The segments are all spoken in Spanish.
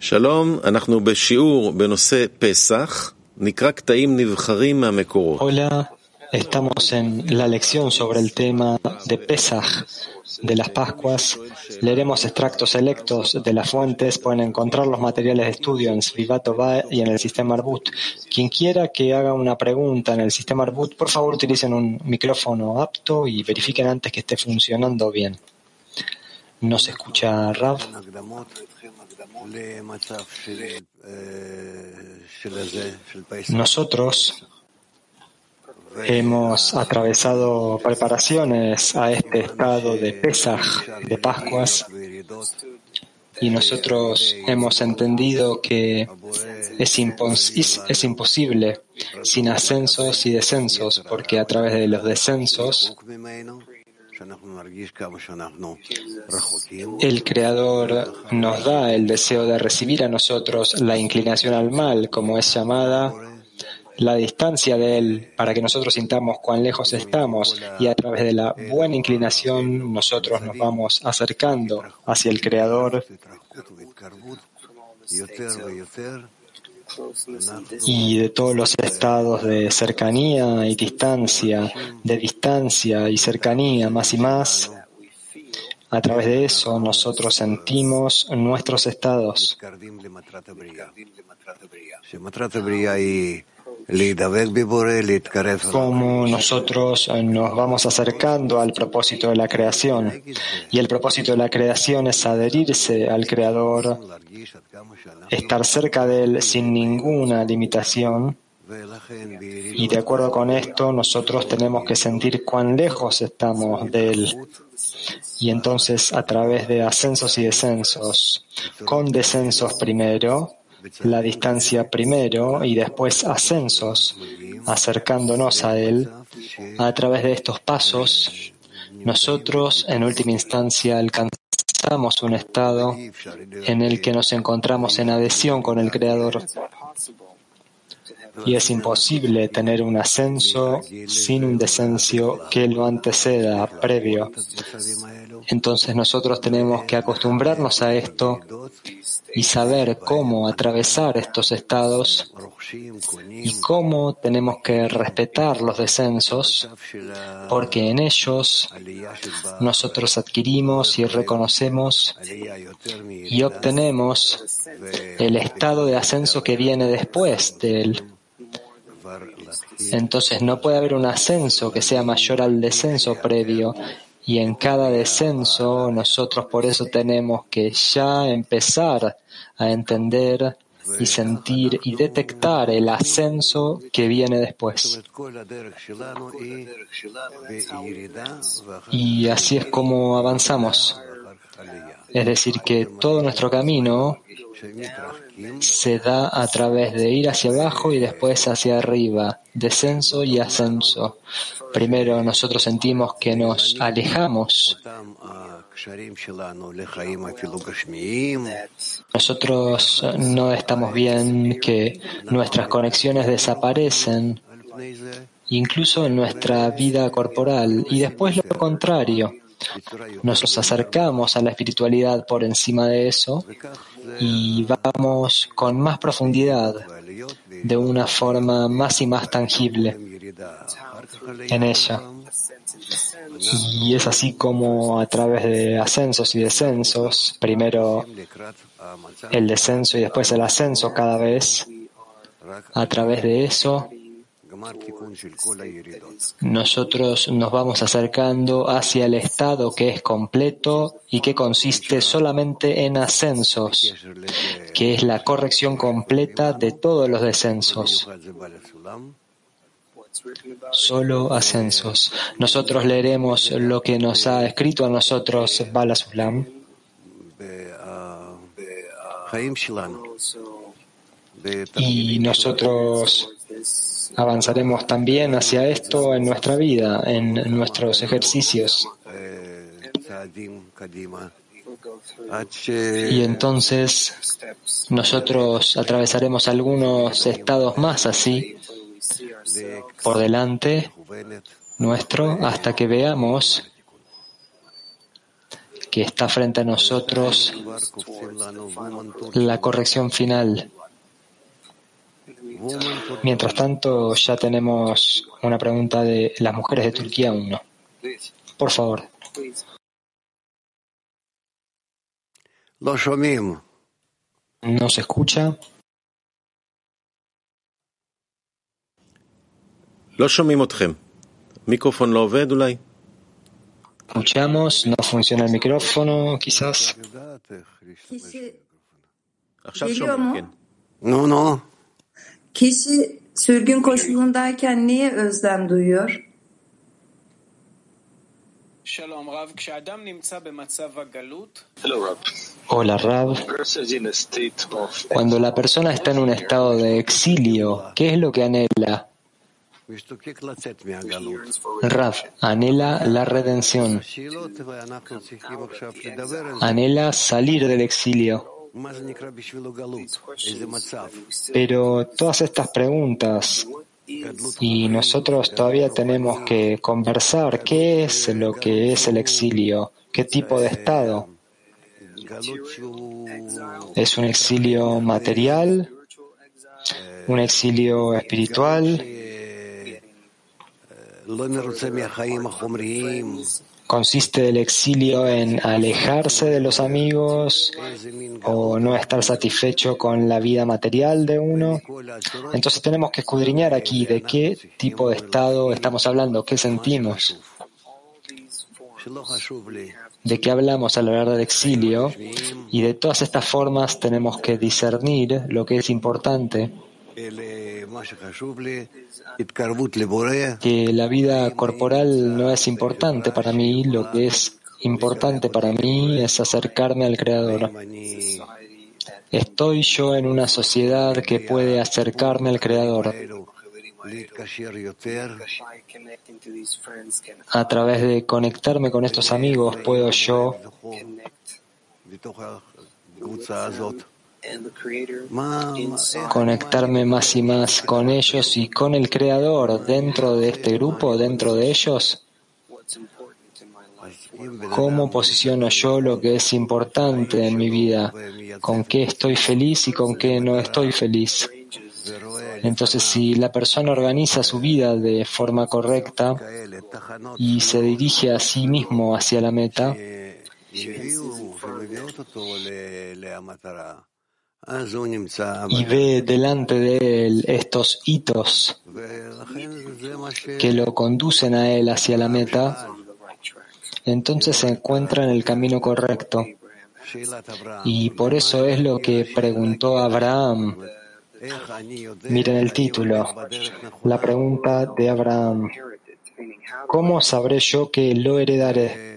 שלום, אנחנו בשיעור בנושא פסח, נקרא קטעים נבחרים מהמקורות. Hola, estamos en la lección sobre el tema de Pesach, de las Pascuas. Leeremos extractos selectos de las fuentes. Pueden encontrar los materiales de estudio en Svivatova y en el sistema Arbut. Quien quiera que haga una pregunta en el sistema Arbut, por favor utilicen un micrófono apto y verifiquen antes que esté funcionando bien. ¿No se escucha Rav? Nosotros hemos atravesado preparaciones a este estado de Pesaj, de Pascuas, y nosotros hemos entendido que es, impos es, imposible sin ascensos y descensos, porque a través de los descensos el Creador nos da el deseo de recibir a nosotros la inclinación al mal, como es llamada la distancia de Él, para que nosotros sintamos cuán lejos estamos y a través de la buena inclinación nosotros nos vamos acercando hacia el Creador y de todos los estados de cercanía y distancia, de distancia y cercanía más y más, a través de eso nosotros sentimos nuestros estados. Como nosotros nos vamos acercando al propósito de la creación. Y el propósito de la creación es adherirse al Creador, estar cerca de Él sin ninguna limitación. Y de acuerdo con esto, nosotros tenemos que sentir cuán lejos estamos de Él. Y entonces, a través de ascensos y descensos, con descensos primero, la distancia primero y después ascensos, acercándonos a Él, a través de estos pasos, nosotros en última instancia alcanzamos un estado en el que nos encontramos en adhesión con el Creador. Y es imposible tener un ascenso sin un descenso que lo anteceda, previo. Entonces nosotros tenemos que acostumbrarnos a esto y saber cómo atravesar estos estados y cómo tenemos que respetar los descensos, porque en ellos nosotros adquirimos y reconocemos y obtenemos el estado de ascenso que viene después de él. Entonces no puede haber un ascenso que sea mayor al descenso previo y en cada descenso nosotros por eso tenemos que ya empezar a entender y sentir y detectar el ascenso que viene después. Y así es como avanzamos. Es decir, que todo nuestro camino se da a través de ir hacia abajo y después hacia arriba, descenso y ascenso. Primero nosotros sentimos que nos alejamos. Nosotros no estamos bien, que nuestras conexiones desaparecen, incluso en nuestra vida corporal, y después lo contrario. Nos acercamos a la espiritualidad por encima de eso y vamos con más profundidad, de una forma más y más tangible en ella. Y es así como a través de ascensos y descensos, primero el descenso y después el ascenso cada vez, a través de eso nosotros nos vamos acercando hacia el estado que es completo y que consiste solamente en ascensos, que es la corrección completa de todos los descensos. Solo ascensos. Nosotros leeremos lo que nos ha escrito a nosotros Balasulam. Y nosotros avanzaremos también hacia esto en nuestra vida, en nuestros ejercicios. Y entonces nosotros atravesaremos algunos estados más así por delante nuestro hasta que veamos que está frente a nosotros la corrección final. Mientras tanto, ya tenemos una pregunta de las mujeres de Turquía 1. Por favor. ¿No se escucha? Escuchamos, no funciona el micrófono, quizás. No, no. Kişi sürgün koşulundayken niye özlem duyuyor? Hola Rab. Cuando la persona está en un estado de exilio, ¿qué es lo que anhela? Raf anhela la redención, anhela salir del exilio. Pero todas estas preguntas y nosotros todavía tenemos que conversar qué es lo que es el exilio, qué tipo de estado. ¿Es un exilio material? ¿Un exilio espiritual? consiste el exilio en alejarse de los amigos o no estar satisfecho con la vida material de uno. Entonces tenemos que escudriñar aquí de qué tipo de estado estamos hablando, qué sentimos, de qué hablamos al hablar del exilio y de todas estas formas tenemos que discernir lo que es importante que la vida corporal no es importante para mí, lo que es importante para mí es acercarme al Creador. Estoy yo en una sociedad que puede acercarme al Creador a través de conectarme con estos amigos puedo yo conectarme más y más con ellos y con el Creador dentro de este grupo, dentro de ellos. ¿Cómo posiciono yo lo que es importante en mi vida? ¿Con qué estoy feliz y con qué no estoy feliz? Entonces, si la persona organiza su vida de forma correcta y se dirige a sí mismo hacia la meta, y ve delante de él estos hitos que lo conducen a él hacia la meta, entonces se encuentra en el camino correcto. Y por eso es lo que preguntó Abraham. Miren el título, la pregunta de Abraham. ¿Cómo sabré yo que lo heredaré?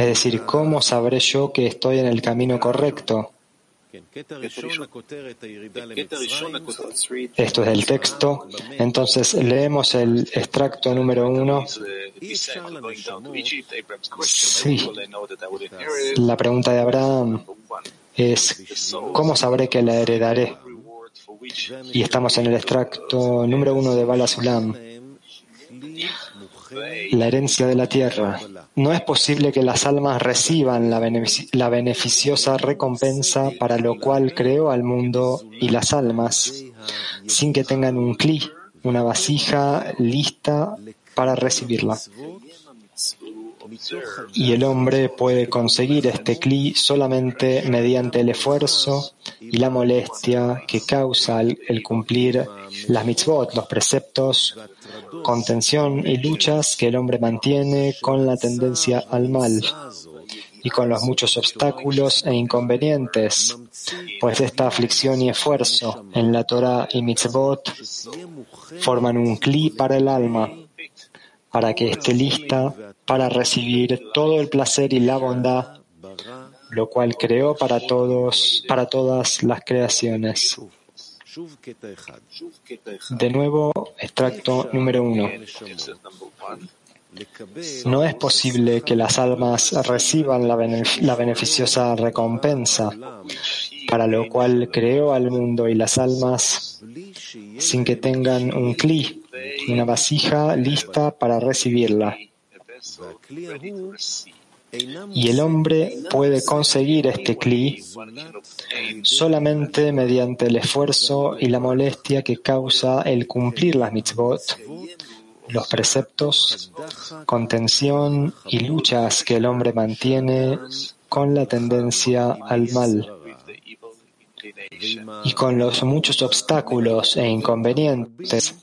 Es decir, ¿cómo sabré yo que estoy en el camino correcto? Esto es del texto. Entonces leemos el extracto número uno. Sí. La pregunta de Abraham es, ¿cómo sabré que la heredaré? Y estamos en el extracto número uno de Balasulam. La herencia de la tierra. No es posible que las almas reciban la, benefici- la beneficiosa recompensa para lo cual creó al mundo y las almas, sin que tengan un cli, una vasija lista para recibirla. Y el hombre puede conseguir este cli solamente mediante el esfuerzo y la molestia que causa el cumplir las mitzvot, los preceptos, contención y luchas que el hombre mantiene con la tendencia al mal y con los muchos obstáculos e inconvenientes, pues esta aflicción y esfuerzo en la Torah y mitzvot forman un cli para el alma, para que esté lista para recibir todo el placer y la bondad, lo cual creó para todos, para todas las creaciones. De nuevo, extracto número uno. No es posible que las almas reciban la, beneficiosa recompensa, para lo cual creó al mundo y las almas sin que tengan un cli, una vasija lista para recibirla. Y el hombre puede conseguir este kli solamente mediante el esfuerzo y la molestia que causa el cumplir las mitzvot, los preceptos, contención y luchas que el hombre mantiene con la tendencia al mal y con los muchos obstáculos e inconvenientes,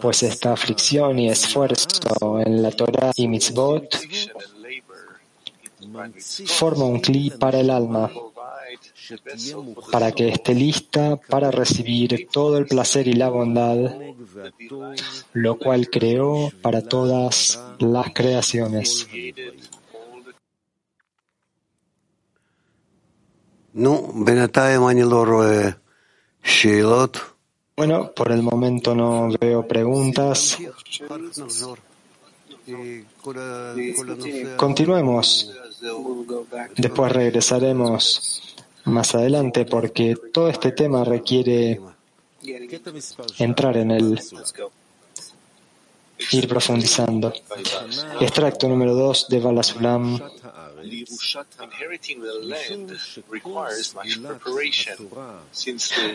pues esta aflicción y esfuerzo en la Torah y mitzvot forma un cli para el alma, para que esté lista para recibir todo el placer y la bondad, lo cual creó para todas las creaciones. נו, bueno, por el momento no veo preguntas. Continuemos. Después regresaremos más adelante porque todo este tema requiere entrar en él, ir profundizando. Extracto número 2 de Balasulam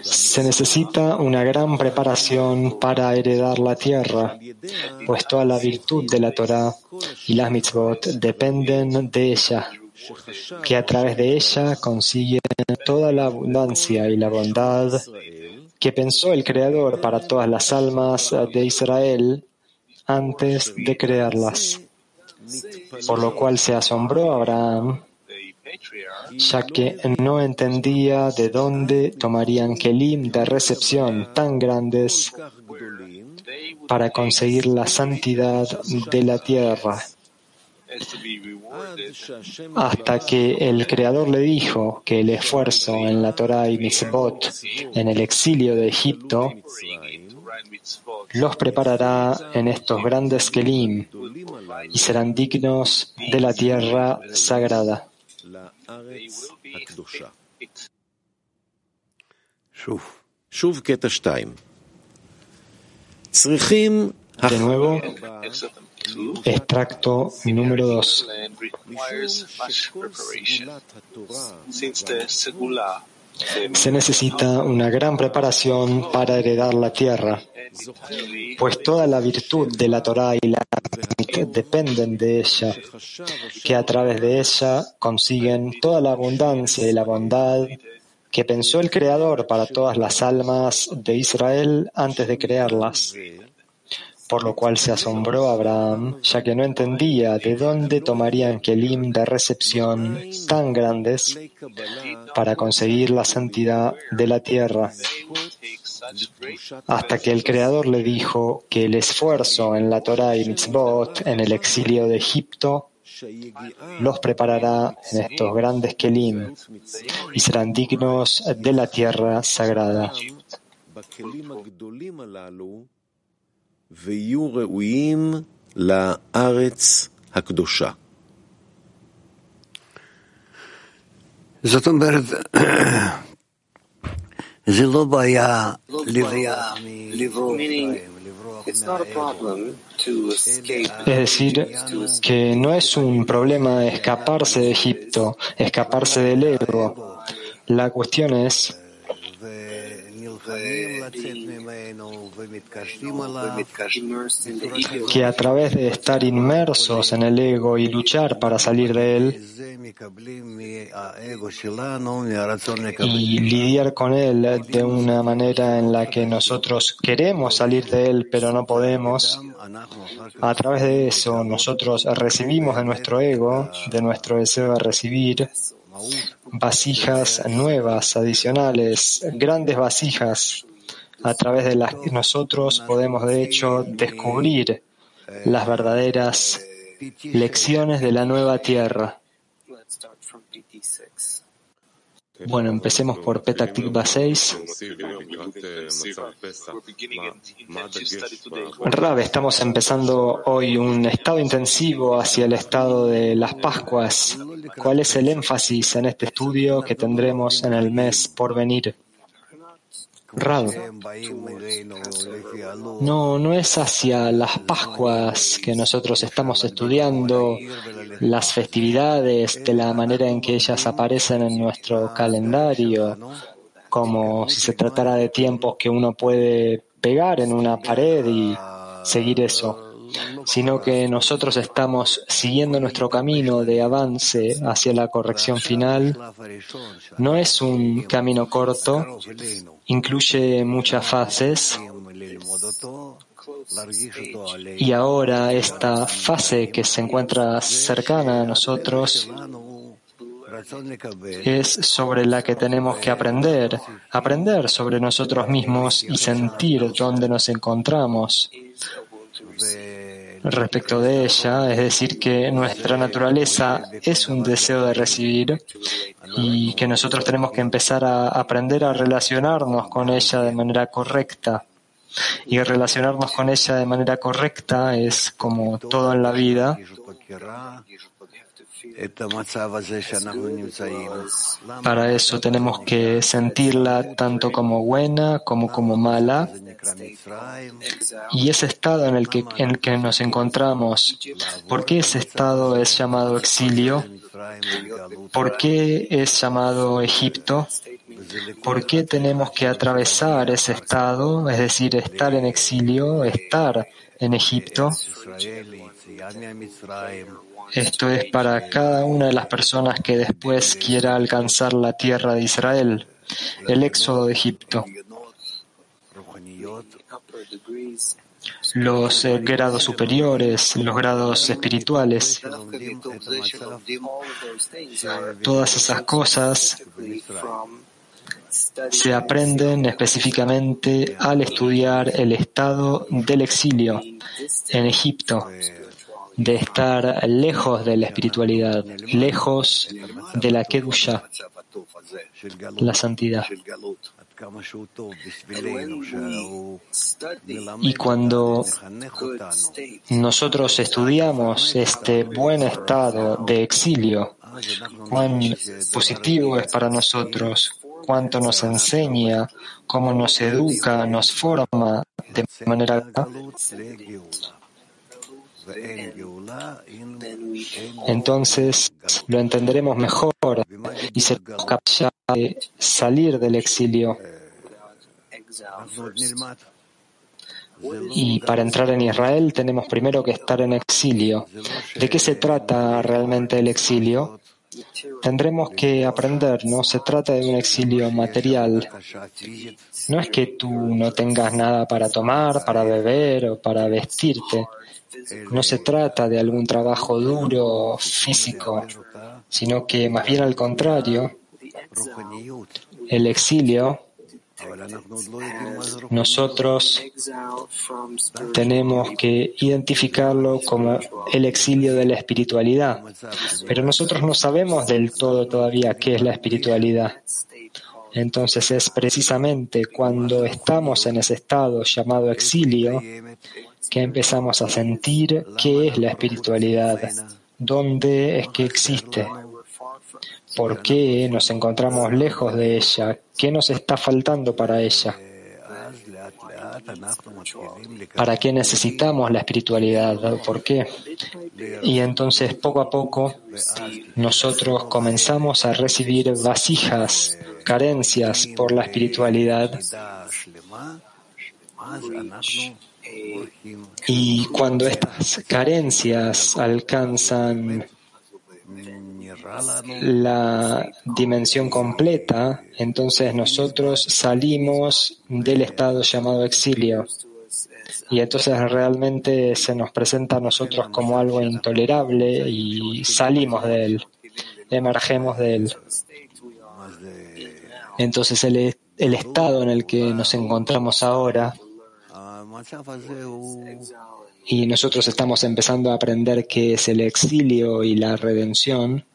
se necesita una gran preparación para heredar la tierra, pues toda la virtud de la Torah y las mitzvot dependen de ella, que a través de ella consiguen toda la abundancia y la bondad que pensó el Creador para todas las almas de Israel antes de crearlas. Por lo cual se asombró Abraham, ya que no entendía de dónde tomarían kelim de recepción tan grandes para conseguir la santidad de la tierra. Hasta que el Creador le dijo que el esfuerzo en la Torah y Mitzvot, en el exilio de Egipto, los preparará en estos grandes Kelim y serán dignos de la tierra sagrada. De nuevo, Extracto número 2 se necesita una gran preparación para heredar la tierra, pues toda la virtud de la Torah y la dependen de ella, que a través de ella consiguen toda la abundancia y la bondad que pensó el Creador para todas las almas de Israel antes de crearlas por lo cual se asombró Abraham, ya que no entendía de dónde tomarían kelim de recepción tan grandes para conseguir la santidad de la tierra, hasta que el Creador le dijo que el esfuerzo en la Torah y Mitzvot, en el exilio de Egipto, los preparará en estos grandes kelim y serán dignos de la tierra sagrada. בכלים הגדולים הללו ויהיו ראויים לארץ הקדושה. זאת אומרת, זה לא בעיה לברוח Meaning, ממצרים, לברוח it's not a problem to escape. Es decir, que no es un problema escaparse de Egipto, escaparse del ego. La cuestión es que a través de estar inmersos en el ego y luchar para salir de él y lidiar con él de una manera en la que nosotros queremos salir de él pero no podemos, a través de eso nosotros recibimos de nuestro ego, de nuestro deseo de recibir, vasijas nuevas, adicionales, grandes vasijas, a través de las que nosotros podemos de hecho descubrir las verdaderas lecciones de la nueva tierra. Bueno, empecemos por Tikva 6. We're beginning an intensive study today. Rab, estamos empezando hoy un estado intensivo hacia el estado de las Pascuas. ¿Cuál es el énfasis en este estudio que tendremos en el mes por venir? Rab, no, no es hacia las Pascuas que nosotros estamos estudiando las festividades de la manera en que ellas aparecen en nuestro calendario, como si se tratara de tiempos que uno puede pegar en una pared y seguir eso sino que nosotros estamos siguiendo nuestro camino de avance hacia la corrección final. No es un camino corto, incluye muchas fases. Y ahora esta fase que se encuentra cercana a nosotros es sobre la que tenemos que aprender, aprender sobre nosotros mismos y sentir dónde nos encontramos respecto de ella, es decir, que nuestra naturaleza es un deseo de recibir y que nosotros tenemos que empezar a aprender a relacionarnos con ella de manera correcta. Y relacionarnos con ella de manera correcta es como todo en la vida. Para eso tenemos que sentirla tanto como buena como como mala. Y ese estado en el que, en el que nos encontramos, ¿por qué ese estado es llamado exilio? ¿Por qué es llamado Egipto? ¿Por qué tenemos que atravesar ese estado, es decir, estar en exilio, estar en Egipto? Esto es para cada una de las personas que después quiera alcanzar la tierra de Israel, el éxodo de Egipto. Los eh, grados superiores, los grados espirituales, todas esas cosas se aprenden específicamente al estudiar el estado del exilio en Egipto de estar lejos de la espiritualidad, lejos de la Kedusha, la santidad. Y cuando nosotros estudiamos este buen estado de exilio, cuán positivo es para nosotros, cuánto nos enseña, cómo nos educa, nos forma de manera entonces lo entenderemos mejor y seremos capaces de salir del exilio. Y para entrar en Israel tenemos primero que estar en exilio. ¿De qué se trata realmente el exilio? Tendremos que aprender, no se trata de un exilio material. No es que tú no tengas nada para tomar, para beber o para vestirte. No se trata de algún trabajo duro físico, sino que más bien al contrario, el exilio, nosotros tenemos que identificarlo como el exilio de la espiritualidad, pero nosotros no sabemos del todo todavía qué es la espiritualidad. Entonces es precisamente cuando estamos en ese estado llamado exilio que empezamos a sentir qué es la espiritualidad, dónde es que existe, por qué nos encontramos lejos de ella, qué nos está faltando para ella, para qué necesitamos la espiritualidad, por qué. Y entonces poco a poco nosotros comenzamos a recibir vasijas, carencias por la espiritualidad y cuando estas carencias alcanzan la dimensión completa, entonces nosotros salimos del estado llamado exilio. Y entonces realmente se nos presenta a nosotros como algo intolerable y salimos de él, emergemos de él. Entonces el, el estado en el que nos encontramos ahora y nosotros estamos empezando a aprender qué es el exilio y la redención.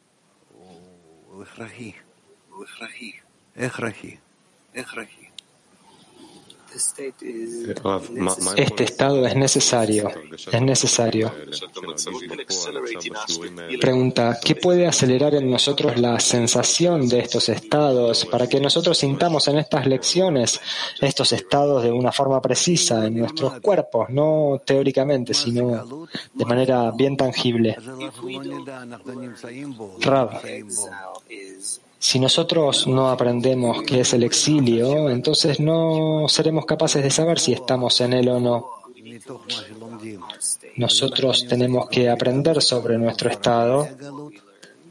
Este estado es necesario, es necesario. Pregunta, ¿qué puede acelerar en nosotros la sensación de estos estados para que nosotros sintamos en estas lecciones estos estados de una forma precisa en nuestros cuerpos, no teóricamente, sino de manera bien tangible? אז si nosotros no aprendemos qué es el exilio, entonces no seremos capaces de saber si estamos en él o no. Nosotros tenemos que aprender sobre nuestro estado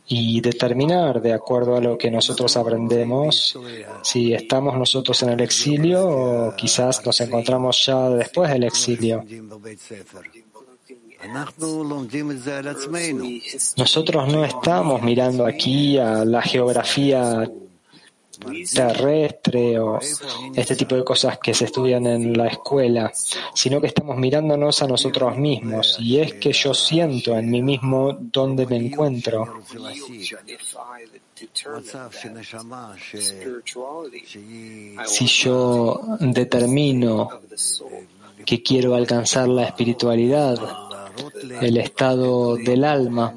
y determinar, de acuerdo a lo que nosotros aprendemos, si estamos nosotros en el exilio o quizás nos encontramos ya después del exilio. Nosotros no estamos mirando aquí a la geografía terrestre o este tipo de cosas que se estudian en la escuela, sino que estamos mirándonos a nosotros mismos. Y es que yo siento en mí mismo dónde me encuentro. Si yo determino que quiero alcanzar la espiritualidad, el estado del alma.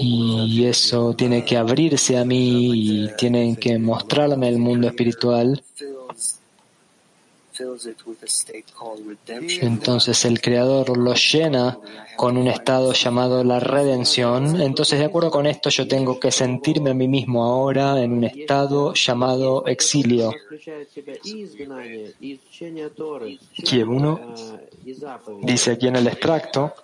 Y eso tiene que abrirse a mí y tienen que mostrarme el mundo espiritual. Entonces el Creador lo llena con un estado llamado la redención. Entonces, de acuerdo con esto, yo tengo que sentirme a mí mismo ahora en un estado llamado exilio. Que dice aquí en el extracto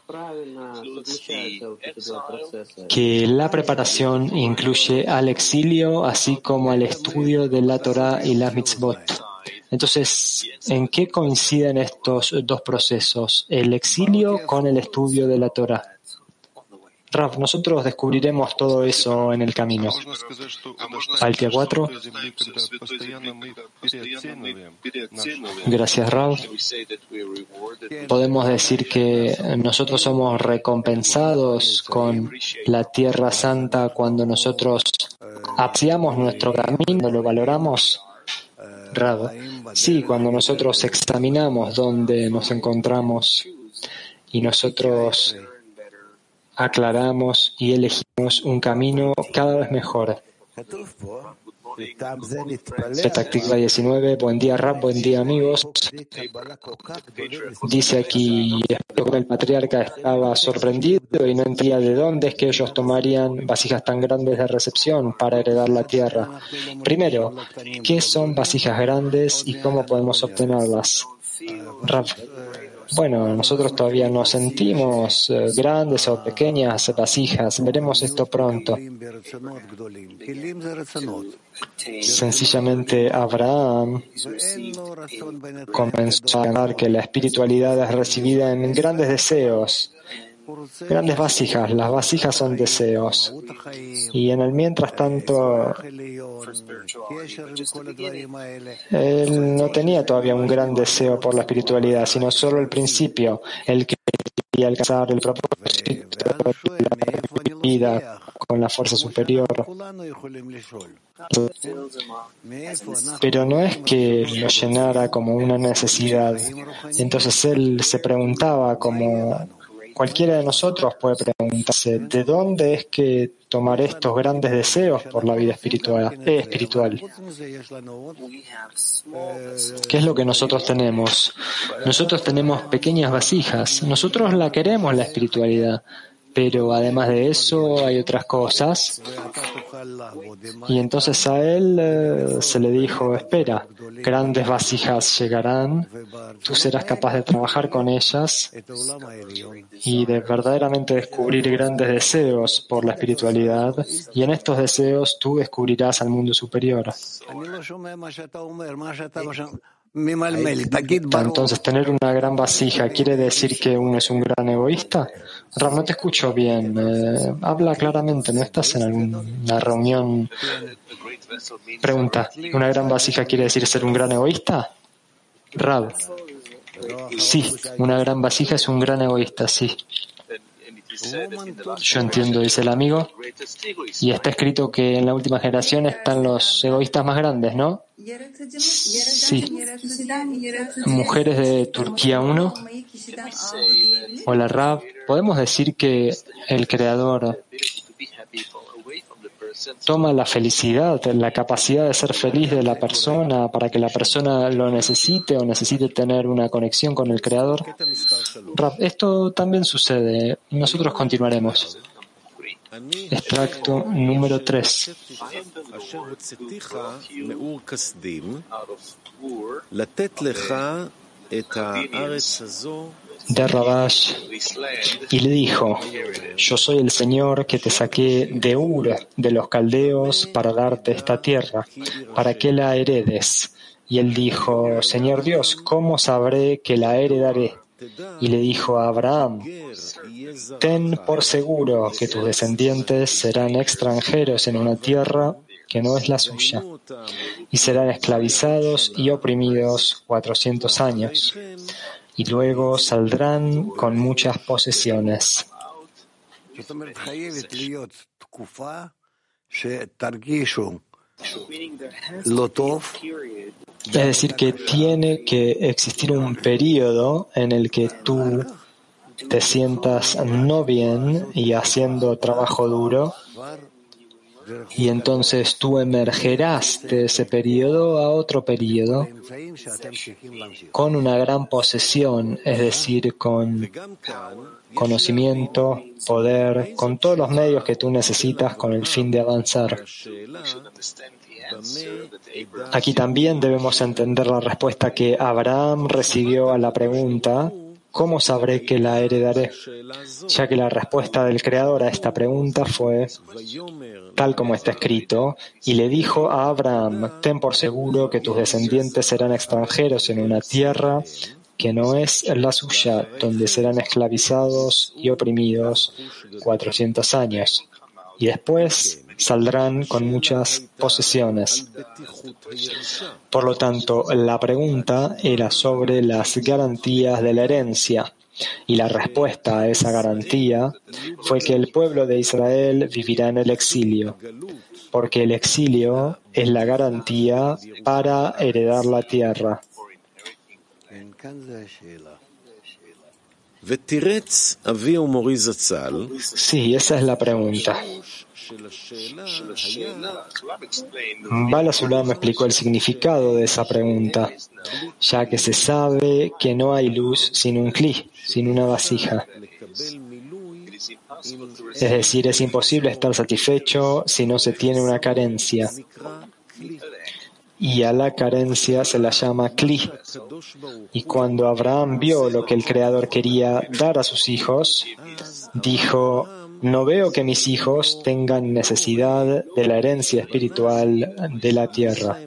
que la preparación incluye al exilio así como al estudio de la Torah y la mitzvot. Entonces, ¿en qué coinciden estos dos procesos, el exilio con el estudio de la Torah? Raf, nosotros descubriremos todo eso en el camino. Altia 4. Gracias, Raf. Podemos decir que nosotros somos recompensados con la Tierra Santa cuando nosotros apreciamos nuestro camino, lo valoramos. Sí, cuando nosotros examinamos dónde nos encontramos y nosotros aclaramos y elegimos un camino cada vez mejor. Táctica 19, buen día Rab, buen día amigos. Dice aquí, el patriarca estaba sorprendido y no entendía de dónde es que ellos tomarían vasijas tan grandes de recepción para heredar la tierra. Primero, ¿qué son vasijas grandes y cómo podemos obtenerlas? Rab. Bueno, nosotros todavía nos sentimos eh, grandes o pequeñas vasijas. Veremos esto pronto. Sencillamente Abraham comenzó a ganar que la espiritualidad es recibida en grandes deseos grandes vasijas. Las vasijas son deseos. Y en el mientras tanto, él no tenía todavía un gran deseo por la espiritualidad, sino solo el principio, el que quería alcanzar el propósito de la vida con la fuerza superior. Pero no es que lo llenara como una necesidad. Entonces él se preguntaba como Cualquiera de nosotros puede preguntarse, ¿de dónde es que tomaré estos grandes deseos por la vida espiritual? Eh, espiritual? ¿Qué es lo que nosotros tenemos? Nosotros tenemos pequeñas vasijas, nosotros la queremos la espiritualidad, pero además de eso hay otras cosas. Y entonces a él eh, se le dijo, espera, grandes vasijas llegarán, tú serás capaz de trabajar con ellas y de verdaderamente descubrir grandes deseos por la espiritualidad. Y en estos deseos tú descubrirás al mundo superior. Eh, entonces, tener una gran vasija quiere decir que uno es un gran egoísta. Ram, no te escucho bien. Eh, habla claramente, no estás en alguna reunión. Pregunta: ¿una gran vasija quiere decir ser un gran egoísta? Rab. Sí, una gran vasija es un gran egoísta, sí. Yo entiendo, dice el amigo, y está escrito que en la última generación están los egoístas más grandes, ¿no? Sí. Mujeres de Turquía 1. Hola Rab, ¿podemos decir que el Creador toma la felicidad, la capacidad de ser feliz de la persona para que la persona lo necesite o necesite tener una conexión con el Creador. Esto también sucede. Nosotros continuaremos. Extracto número 3 de Rabash y le dijo, yo soy el Señor que te saqué de Ur, de los caldeos, para darte esta tierra, para que la heredes. Y él dijo, Señor Dios, ¿cómo sabré que la heredaré? Y le dijo a Abraham, ten por seguro que tus descendientes serán extranjeros en una tierra que no es la suya, y serán esclavizados y oprimidos cuatrocientos años y luego saldrán con muchas posesiones. Es decir, que tiene que existir un periodo en el que tú te sientas no bien y haciendo trabajo duro y entonces tú emergerás de ese periodo a otro periodo con una gran posesión, es decir, con conocimiento, poder, con todos los medios que tú necesitas con el fin de avanzar. Aquí también debemos entender la respuesta que Abraham recibió a la pregunta ¿Cómo sabré que la heredaré? Ya que la respuesta del Creador a esta pregunta fue tal como está escrito, y le dijo a Abraham, ten por seguro que tus descendientes serán extranjeros en una tierra que no es la suya, donde serán esclavizados y oprimidos cuatrocientos años. Y después saldrán con muchas posesiones. Por lo tanto, la pregunta era sobre las garantías de la herencia. Y la respuesta a esa garantía fue que el pueblo de Israel vivirá en el exilio, porque el exilio es la garantía para heredar la tierra. Sí, esa es la pregunta. Bala Sulam explicó el significado de esa pregunta, ya que se sabe que no hay luz sin un cli, sin una vasija. Es decir, es imposible estar satisfecho si no se tiene una carencia. Y a la carencia se la llama Kli. Y cuando Abraham vio lo que el Creador quería dar a sus hijos, dijo, no veo que mis hijos tengan necesidad de la herencia espiritual de la tierra.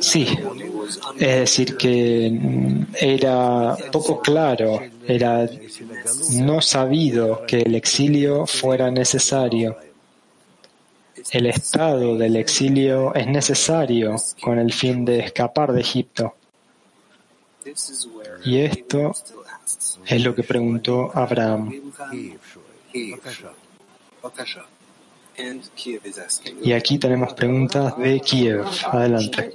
Sí, es decir, que era poco claro, era no sabido que el exilio fuera necesario. El estado del exilio es necesario con el fin de escapar de Egipto. Y esto es lo que preguntó Abraham. Y aquí tenemos preguntas de Kiev. Adelante.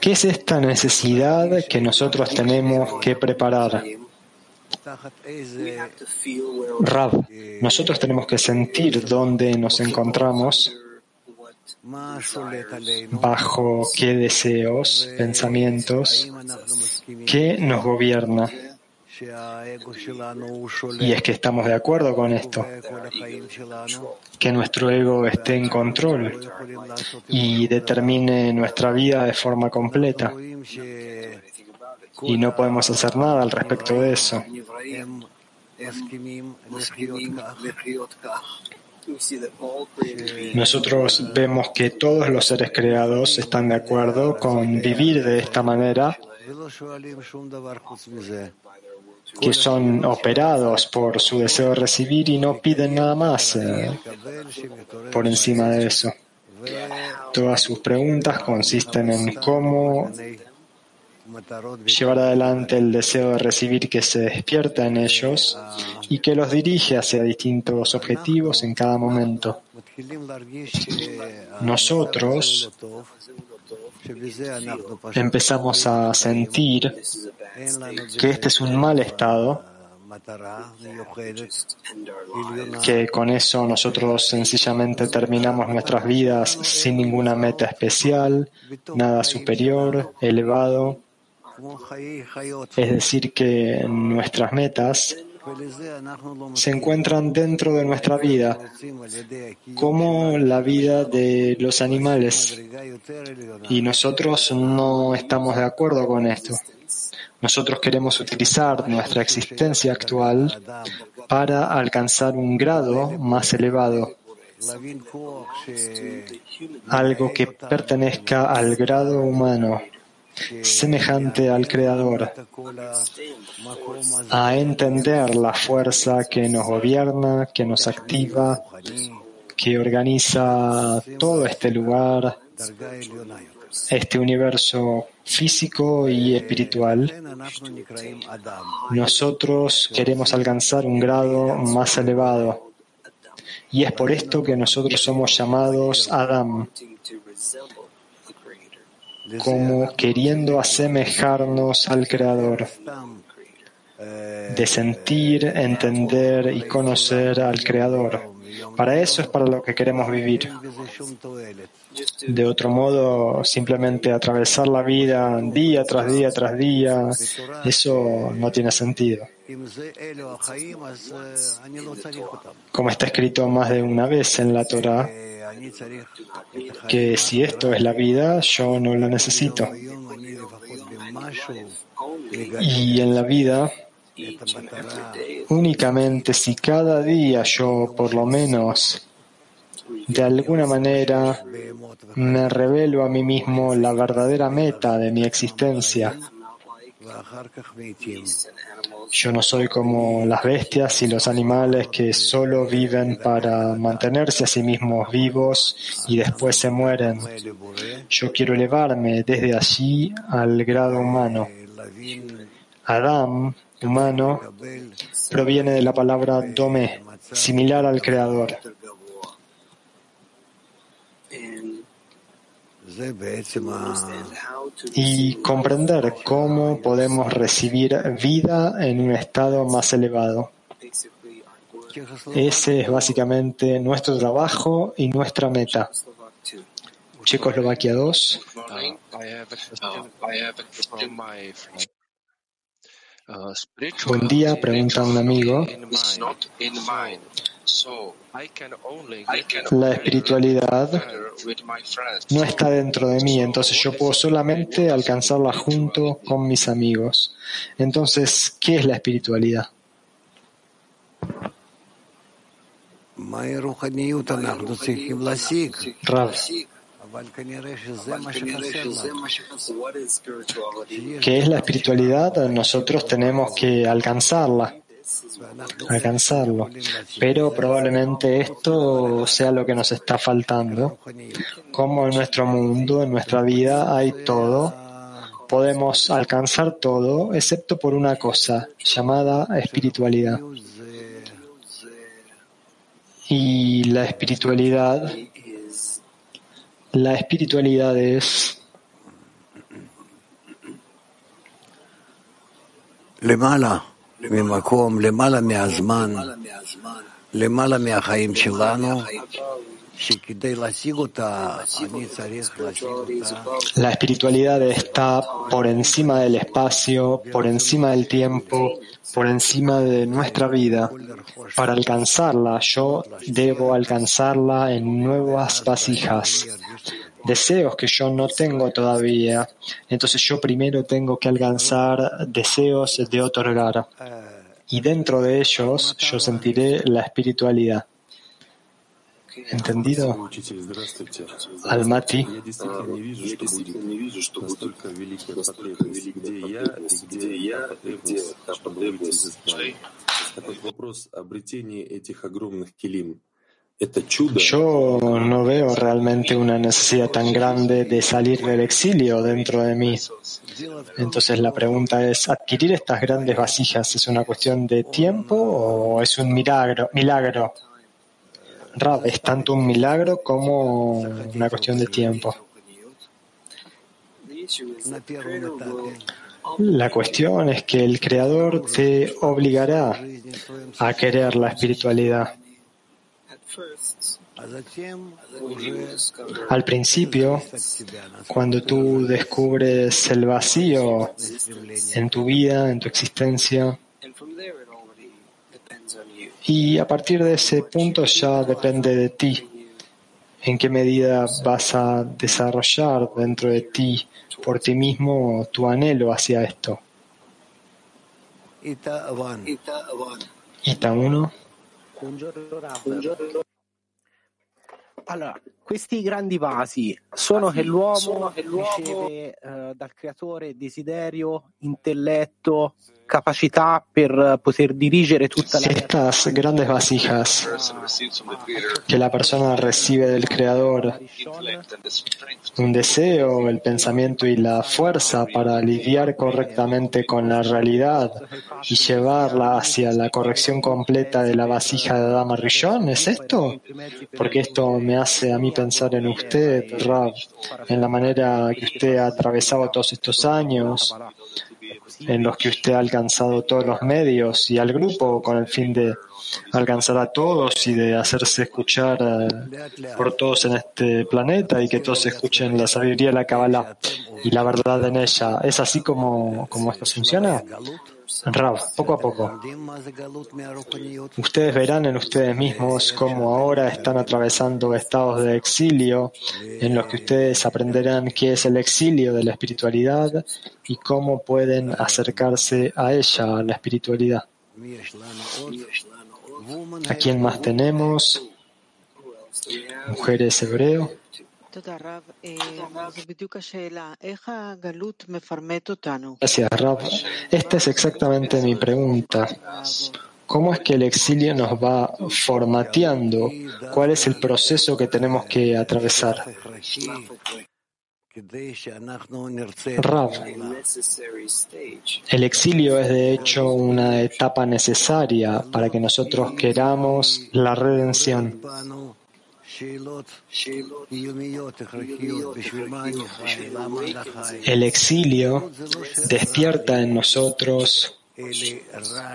¿Qué es esta necesidad que nosotros tenemos que preparar? Rab, nosotros tenemos que sentir dónde nos encontramos bajo qué deseos, pensamientos, qué nos gobierna. Y es que estamos de acuerdo con esto, que nuestro ego esté en control y determine nuestra vida de forma completa. Y no podemos hacer nada al respecto de eso. Nosotros vemos que todos los seres creados están de acuerdo con vivir de esta manera, que son operados por su deseo de recibir y no piden nada más eh, por encima de eso. Todas sus preguntas consisten en cómo llevar adelante el deseo de recibir que se despierta en ellos y que los dirige hacia distintos objetivos en cada momento. Nosotros empezamos a sentir que este es un mal estado, que con eso nosotros sencillamente terminamos nuestras vidas sin ninguna meta especial, nada superior, elevado. Es decir, que nuestras metas se encuentran dentro de nuestra vida, como la vida de los animales. Y nosotros no estamos de acuerdo con esto. Nosotros queremos utilizar nuestra existencia actual para alcanzar un grado más elevado, algo que pertenezca al grado humano semejante al Creador, a entender la fuerza que nos gobierna, que nos activa, que organiza todo este lugar, este universo físico y espiritual, nosotros queremos alcanzar un grado más elevado. Y es por esto que nosotros somos llamados Adam, como queriendo asemejarnos al Creador, de sentir, entender y conocer al Creador. Para eso es para lo que queremos vivir. De otro modo, simplemente atravesar la vida día tras día tras día, eso no tiene sentido. Como está escrito más de una vez en la Torah, que si esto es la vida, yo no la necesito. Y en la vida, únicamente si cada día yo por lo menos de alguna manera me revelo a mí mismo la verdadera meta de mi existencia, yo no soy como las bestias y los animales que solo viven para mantenerse a sí mismos vivos y después se mueren. Yo quiero elevarme desde allí al grado humano. Adam, humano, proviene de la palabra dome, similar al Creador. Y comprender cómo podemos recibir vida en un estado más elevado. Ese es básicamente nuestro trabajo y nuestra meta. Checoslovaquia 2. Buen día, pregunta un amigo. La espiritualidad no está dentro de mí, entonces yo puedo solamente alcanzarla junto con mis amigos. Entonces, ¿qué es la espiritualidad? Rav. ¿Qué es la espiritualidad? Nosotros tenemos que alcanzarla alcanzarlo. Pero probablemente esto sea lo que nos está faltando. Como en nuestro mundo, en nuestra vida, hay todo, podemos alcanzar todo, excepto por una cosa llamada espiritualidad. Y la espiritualidad, la espiritualidad es le mala la espiritualidad está por encima del espacio, por encima del tiempo, por encima de nuestra vida. Para alcanzarla, yo debo alcanzarla en nuevas vasijas deseos que yo no tengo todavía. Entonces yo primero tengo que alcanzar deseos de otorgar. Y dentro de ellos yo sentiré la espiritualidad. ¿Entendido? Almaty. Este Yo no veo realmente una necesidad tan grande de salir del exilio dentro de mí. Entonces la pregunta es, ¿adquirir estas grandes vasijas es una cuestión de tiempo o es un milagro? milagro? Rab, es tanto un milagro como una cuestión de tiempo. La cuestión es que el Creador te obligará a querer la espiritualidad. Al principio, cuando tú descubres el vacío en tu vida, en tu existencia, y a partir de ese punto ya depende de ti en qué medida vas a desarrollar dentro de ti, por ti mismo, tu anhelo hacia esto. Ita 1. Allora, questi grandi vasi sono che l'uomo riceve eh, dal creatore desiderio, intelletto, capacità per poter dirigere tutta la Estas grandes vasijas que la persona recibe del Creador, un deseo, el pensamiento y la fuerza para lidiar correctamente con la realidad y llevarla hacia la corrección completa de la vasija de Adama Rishon, ¿es esto? Porque esto me hace a mí pensar en usted, Rab, en la manera que usted ha atravesado todos estos años, en los que usted ha alcanzado todos los medios y al grupo con el fin de alcanzar a todos y de hacerse escuchar eh, por todos en este planeta y que todos escuchen la sabiduría de la Kabbalah y la verdad en ella. ¿Es así como, como esto funciona? Rab, poco a poco. Ustedes verán en ustedes mismos cómo ahora están atravesando estados de exilio en los que ustedes aprenderán qué es el exilio de la espiritualidad y cómo pueden acercarse a ella, a la espiritualidad. ¿A quién más tenemos? Mujeres hebreo. Gracias, Rab. Esta es exactamente mi pregunta. ¿Cómo es que el exilio nos va formateando? ¿Cuál es el proceso que tenemos que atravesar? Rab, el exilio es de hecho una etapa necesaria para que nosotros queramos la redención. El exilio despierta en nosotros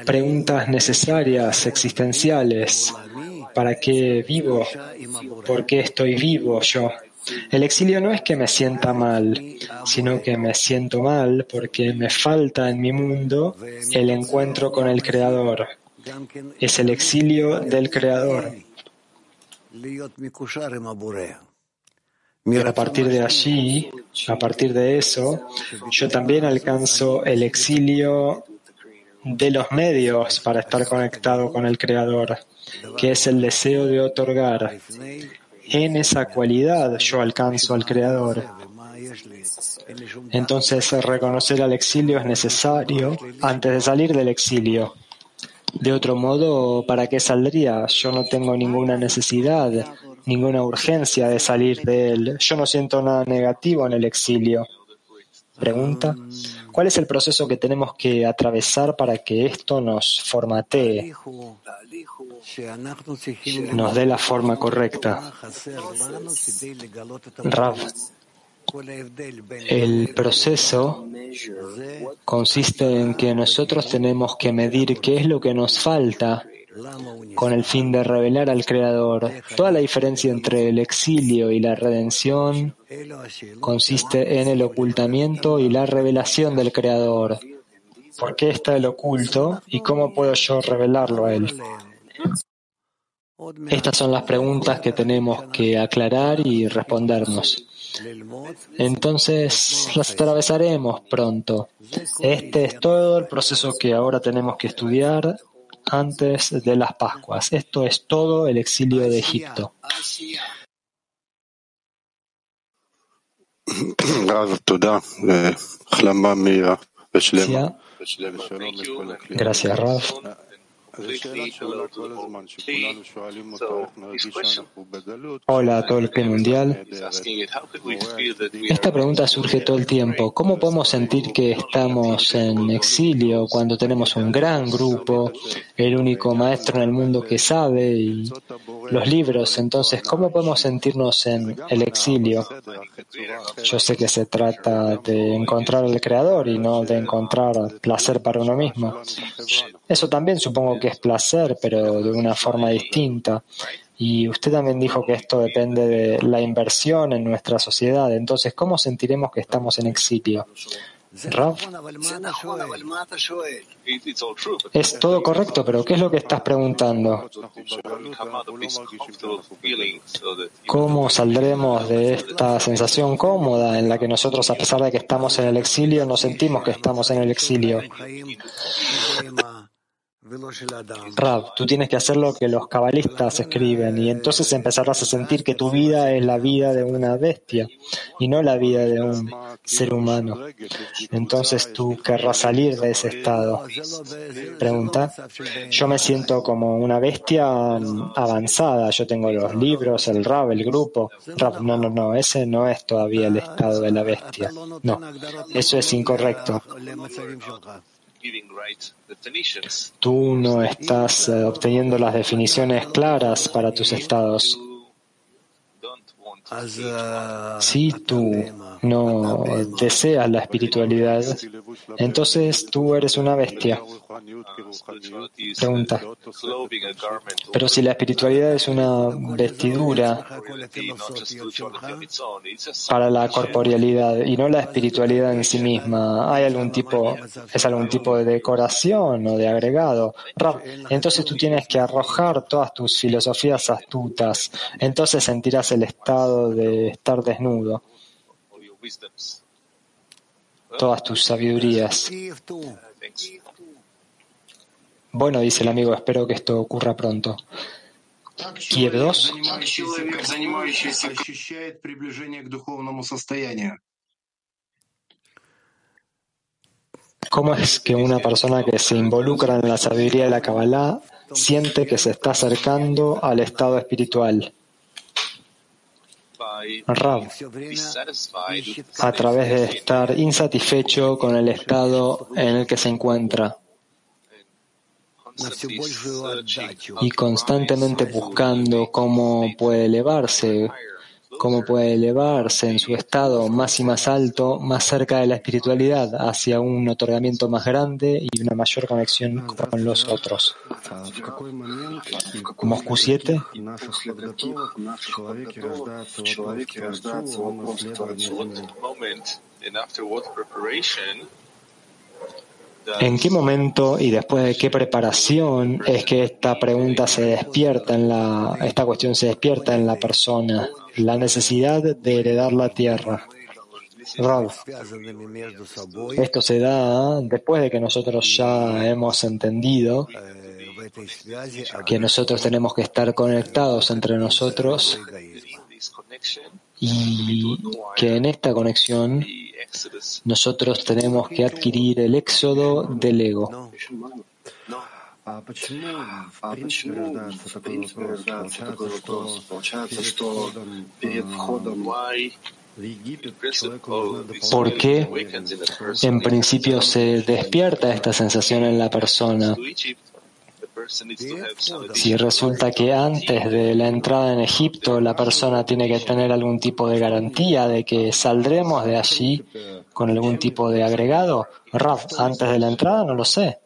preguntas necesarias, existenciales. ¿Para qué vivo? ¿Por qué estoy vivo yo? El exilio no es que me sienta mal, sino que me siento mal porque me falta en mi mundo el encuentro con el Creador. Es el exilio del Creador. A partir de allí, a partir de eso, yo también alcanzo el exilio de los medios para estar conectado con el Creador, que es el deseo de otorgar. En esa cualidad yo alcanzo al Creador. Entonces reconocer al exilio es necesario antes de salir del exilio. De otro modo, ¿para qué saldría? Yo no tengo ninguna necesidad, ninguna urgencia de salir de él. Yo no siento nada negativo en el exilio. Pregunta, ¿cuál es el proceso que tenemos que atravesar para que esto nos formatee, nos dé la forma correcta? Rav, el proceso consiste en que nosotros tenemos que medir qué es lo que nos falta con el fin de revelar al Creador. Toda la diferencia entre el exilio y la redención consiste en el ocultamiento y la revelación del Creador. ¿Por qué está el oculto y cómo puedo yo revelarlo a Él? Estas son las preguntas que tenemos que aclarar y respondernos. Entonces las atravesaremos pronto. Este es todo el proceso que ahora tenemos que estudiar antes de las Pascuas. Esto es todo el exilio de Egipto. Gracias, Hola a todo el que mundial. Esta pregunta surge todo el tiempo. ¿Cómo podemos sentir que estamos en exilio cuando tenemos un gran grupo, el único maestro en el mundo que sabe y los libros? Entonces, ¿cómo podemos sentirnos en el exilio? Yo sé que se trata de encontrar al Creador y no de encontrar placer para uno mismo. Eso también supongo que es placer, pero de una forma distinta. Y usted también dijo que esto depende de la inversión en nuestra sociedad. Entonces, ¿cómo sentiremos que estamos en exilio? Rav, es todo correcto, pero ¿qué es lo que estás preguntando? ¿Cómo saldremos de esta sensación cómoda en la que nosotros, a pesar de que estamos en el exilio, no sentimos que estamos en el exilio? Rab, tú tienes que hacer lo que los cabalistas escriben y entonces empezarás a sentir que tu vida es la vida de una bestia y no la vida de un ser humano. Entonces tú querrás salir de ese estado. Pregunta, yo me siento como una bestia mm, avanzada, yo tengo los libros, el Rab, el grupo. Rab, no, no, no, ese no es todavía el estado de la bestia. No, eso es incorrecto. Tú no estás eh, obteniendo las definiciones claras para tus estados. Si tú no deseas la espiritualidad, entonces tú eres una bestia. Pregunta. Pero si la espiritualidad es una vestidura para la corporealidad y no la espiritualidad en sí misma, ¿hay algún tipo, es algún tipo de decoración o de agregado? Entonces tú tienes que arrojar todas tus filosofías astutas. Entonces sentirás el estado de estar desnudo todas tus sabidurías. Bueno, dice el amigo, espero que esto ocurra pronto. Kiev 2. ¿Cómo es que una persona que se involucra en la sabiduría de la Kabbalah siente que se está acercando al estado espiritual? Rab, a través de estar insatisfecho con el estado en el que se encuentra y constantemente buscando cómo puede elevarse, cómo puede elevarse en su estado más y más alto, más cerca de la espiritualidad, hacia un otorgamiento más grande y una mayor conexión con los otros. Moscú 7. ¿En qué momento y después de qué preparación es que esta pregunta se despierta en la, esta cuestión se despierta en la persona? La necesidad de heredar la tierra. Esto se da después de que nosotros ya hemos entendido que nosotros tenemos que estar conectados entre nosotros y que en esta conexión nosotros tenemos que adquirir el éxodo del ego. ¿Por qué en principio se despierta esta sensación en la persona? Si resulta que antes de la entrada en Egipto la persona tiene que tener algún tipo de garantía de que saldremos de allí con algún tipo de agregado, Raf, antes de la entrada no lo sé.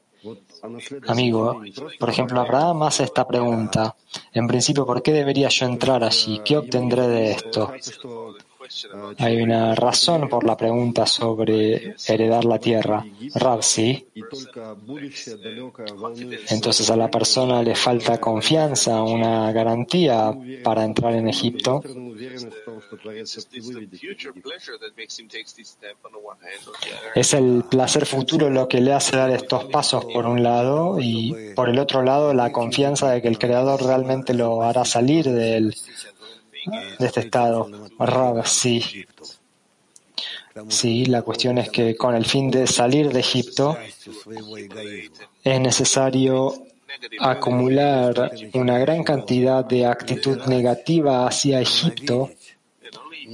Amigo, por ejemplo, Abraham hace esta pregunta. En principio, ¿por qué debería yo entrar allí? ¿Qué obtendré de esto? Hay una razón por la pregunta sobre heredar la tierra. Rab, sí. Entonces a la persona le falta confianza, una garantía para entrar en Egipto. Es el placer futuro lo que le hace dar estos pasos por un lado y por el otro lado la confianza de que el Creador realmente lo hará salir del, de este estado. Rab, sí. Sí, la cuestión es que con el fin de salir de Egipto es necesario acumular una gran cantidad de actitud negativa hacia Egipto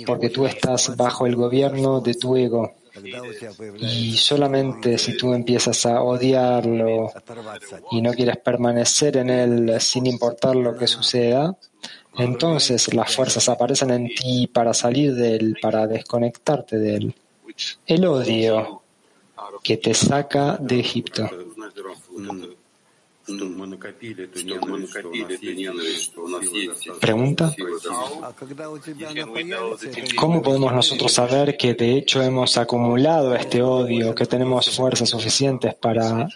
porque tú estás bajo el gobierno de tu ego. Y solamente si tú empiezas a odiarlo y no quieres permanecer en él sin importar lo que suceda, entonces las fuerzas aparecen en ti para salir de él, para desconectarte de él. El odio que te saca de Egipto. Pregunta. ¿Cómo podemos nosotros saber que de hecho hemos acumulado este odio, que tenemos fuerzas suficientes para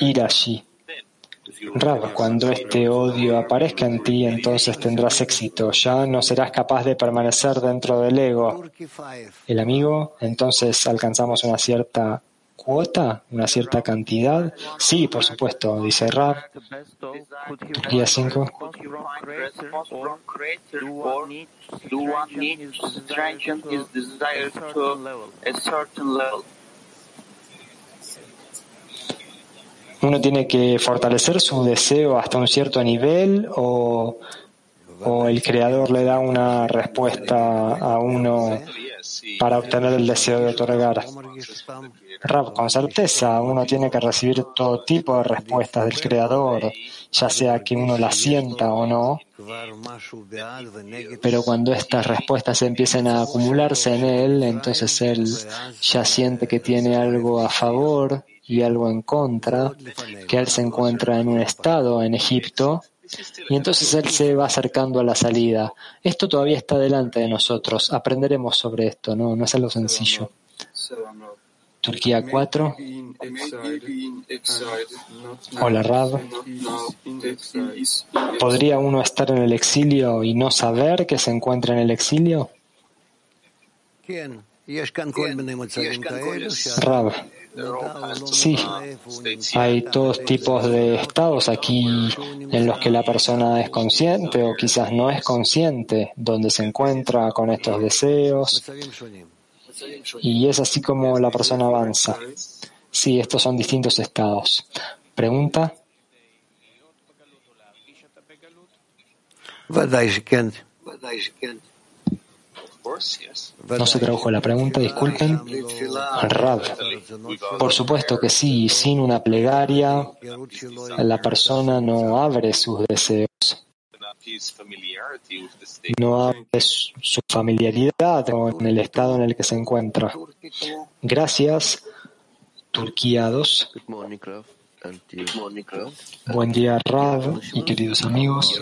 ir allí? Rab, cuando este odio aparezca en ti, entonces tendrás éxito. Ya no serás capaz de permanecer dentro del ego. El amigo, entonces alcanzamos una cierta cuota, una cierta cantidad. Sí, por supuesto, dice Rab. Día 5. Uno tiene que fortalecer su deseo hasta un cierto nivel o, o, el creador le da una respuesta a uno para obtener el deseo de otorgar. Con certeza uno tiene que recibir todo tipo de respuestas del creador, ya sea que uno las sienta o no, pero cuando estas respuestas empiecen a acumularse en él, entonces él ya siente que tiene algo a favor y algo en contra, que él se encuentra en un estado en Egipto, y entonces él se va acercando a la salida. Esto todavía está delante de nosotros, aprenderemos sobre esto, no, no es algo sencillo. Turquía 4. Hola Rab. ¿Podría uno estar en el exilio y no saber que se encuentra en el exilio? Rab. Sí, hay todos tipos de estados aquí en los que la persona es consciente o quizás no es consciente, donde se encuentra con estos deseos. Y es así como la persona avanza. Sí, estos son distintos estados. Pregunta. No se tradujo la pregunta, disculpen. Rab. Por supuesto que sí, sin una plegaria, la persona no abre sus deseos. No abre su familiaridad con el estado en el que se encuentra. Gracias, Turquía 2. Buen día, Rav y queridos amigos.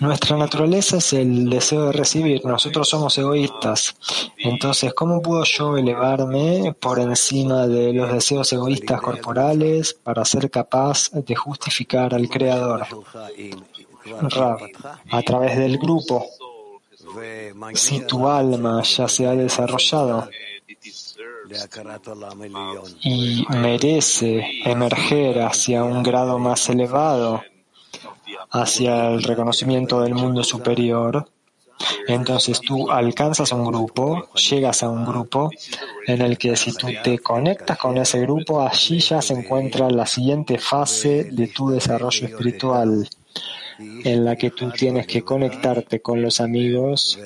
Nuestra naturaleza es el deseo de recibir. Nosotros somos egoístas. Entonces, ¿cómo puedo yo elevarme por encima de los deseos egoístas corporales para ser capaz de justificar al Creador? Rav, a través del grupo si tu alma ya se ha desarrollado y merece emerger hacia un grado más elevado, hacia el reconocimiento del mundo superior, entonces tú alcanzas un grupo, llegas a un grupo en el que si tú te conectas con ese grupo, allí ya se encuentra la siguiente fase de tu desarrollo espiritual en la que tú tienes que conectarte con los amigos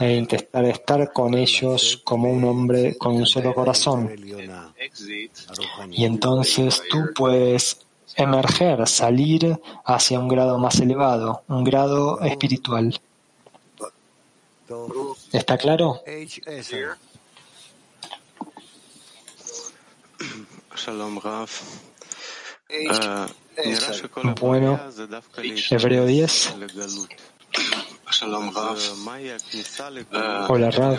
e intentar estar con ellos como un hombre con un solo corazón. Y entonces tú puedes emerger, salir hacia un grado más elevado, un grado espiritual. ¿Está claro? Shalom Rav. Bueno, Hebreo 10. Hola, Rav.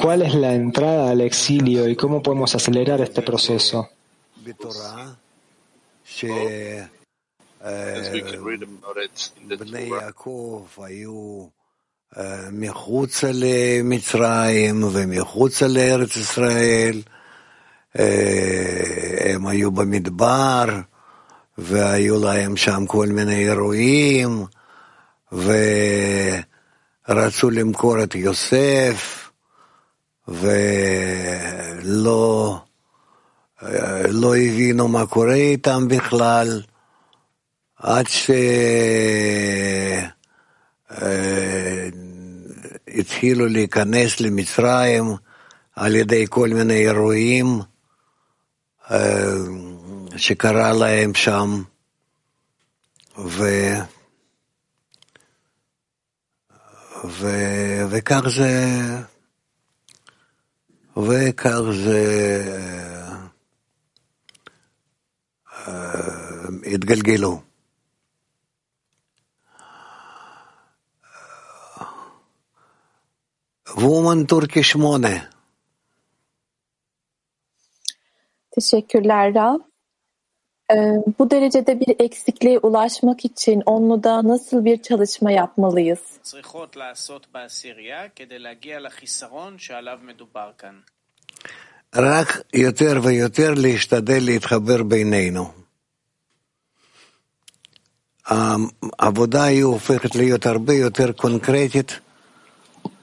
¿Cuál es la entrada al exilio y cómo podemos acelerar este proceso? Oh. היו מחוץ למצרים ומחוץ לארץ ישראל. הם היו במדבר והיו להם שם כל מיני אירועים ורצו למכור את יוסף ולא לא הבינו מה קורה איתם בכלל עד שהתחילו להיכנס למצרים על ידי כל מיני אירועים שקרה להם שם, ו... ו... וכך זה, וכך זה התגלגלו. Woman Turkey 8 Teşekkürler Rab. Ee, bu derecede bir eksikliğe ulaşmak için onluda nasıl bir çalışma yapmalıyız? צריכות לעשות בעשירייה כדי להגיע לחיסרון שעליו מדובר כאן. רק יותר ויותר להשתדל להתחבר בינינו. העבודה היא הופכת להיות הרבה יותר קונקרטית, מובנת, ברורה.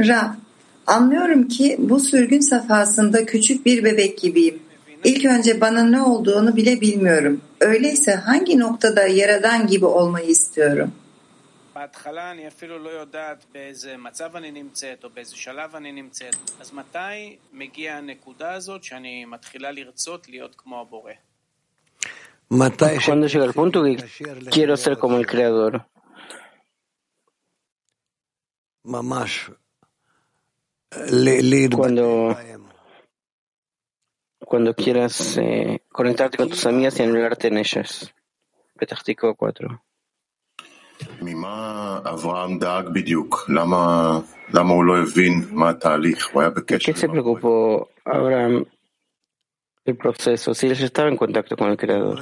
Ra, anlıyorum ki bu sürgün safhasında küçük bir bebek gibiyim. İlk önce bana ne olduğunu bile bilmiyorum. Öyleyse hangi noktada yaradan gibi olmayı istiyorum? בהתחלה אני אפילו לא יודעת באיזה מצב אני נמצאת או באיזה שלב אני נמצאת, אז מתי מגיעה הנקודה הזאת שאני מתחילה לרצות להיות כמו הבורא? Cuando llega el punto que quiero ser como el creador. ממש Cuando, cuando quieras eh, conectarte con tus amigas y anularte en ellas. Petahtico 4. Qué se preocupó Abraham el proceso si él estaba en contacto con el Creador?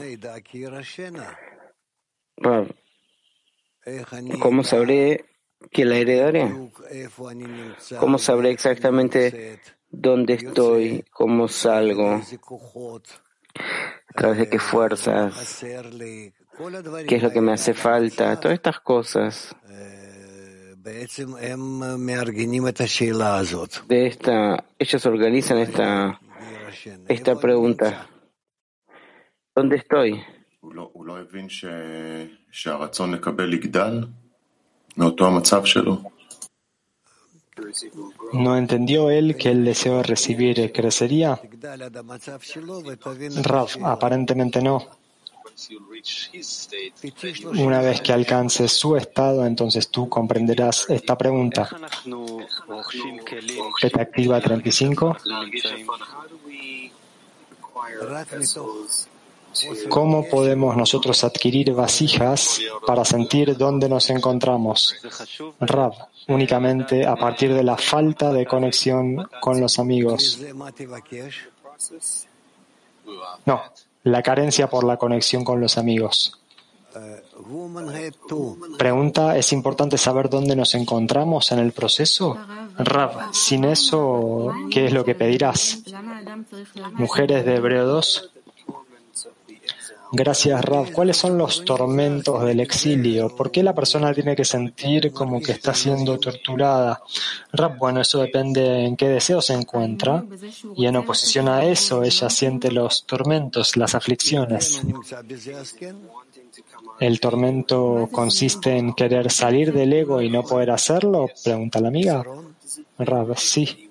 ¿Cómo sabré que la heredaré. ¿Cómo sabré exactamente dónde estoy, cómo salgo, a través de qué fuerzas, qué es lo que me hace falta? Todas estas cosas. De esta, ellos organizan esta, esta pregunta. ¿Dónde estoy? ¿No entendió él que el deseo de recibir crecería? Rav, aparentemente no. Una vez que alcances su estado, entonces tú comprenderás esta pregunta. Activa 35. ¿Cómo podemos nosotros adquirir vasijas para sentir dónde nos encontramos? Rav, únicamente a partir de la falta de conexión con los amigos. No, la carencia por la conexión con los amigos. Pregunta, ¿es importante saber dónde nos encontramos en el proceso? Rav, sin eso, ¿qué es lo que pedirás? Mujeres de Hebreo 2. Gracias, Rav. ¿Cuáles son los tormentos del exilio? ¿Por qué la persona tiene que sentir como que está siendo torturada? Rav, bueno, eso depende en qué deseo se encuentra. Y en oposición a eso, ella siente los tormentos, las aflicciones. ¿El tormento consiste en querer salir del ego y no poder hacerlo? Pregunta la amiga. Rav, sí.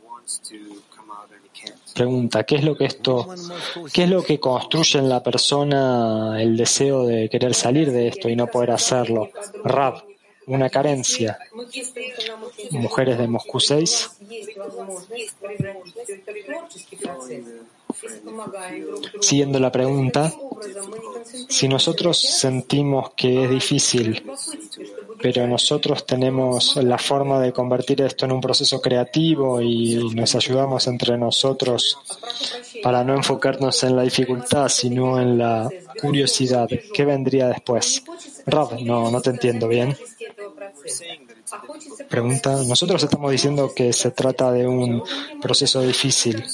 Pregunta, ¿qué es lo que esto, qué es lo que construye en la persona el deseo de querer salir de esto y no poder hacerlo? Rab, una carencia. Mujeres de Moscú 6. Siguiendo la pregunta, si nosotros sentimos que es difícil pero nosotros tenemos la forma de convertir esto en un proceso creativo y nos ayudamos entre nosotros para no enfocarnos en la dificultad, sino en la curiosidad. ¿Qué vendría después? Rob, no, no te entiendo bien. Pregunta, nosotros estamos diciendo que se trata de un proceso difícil.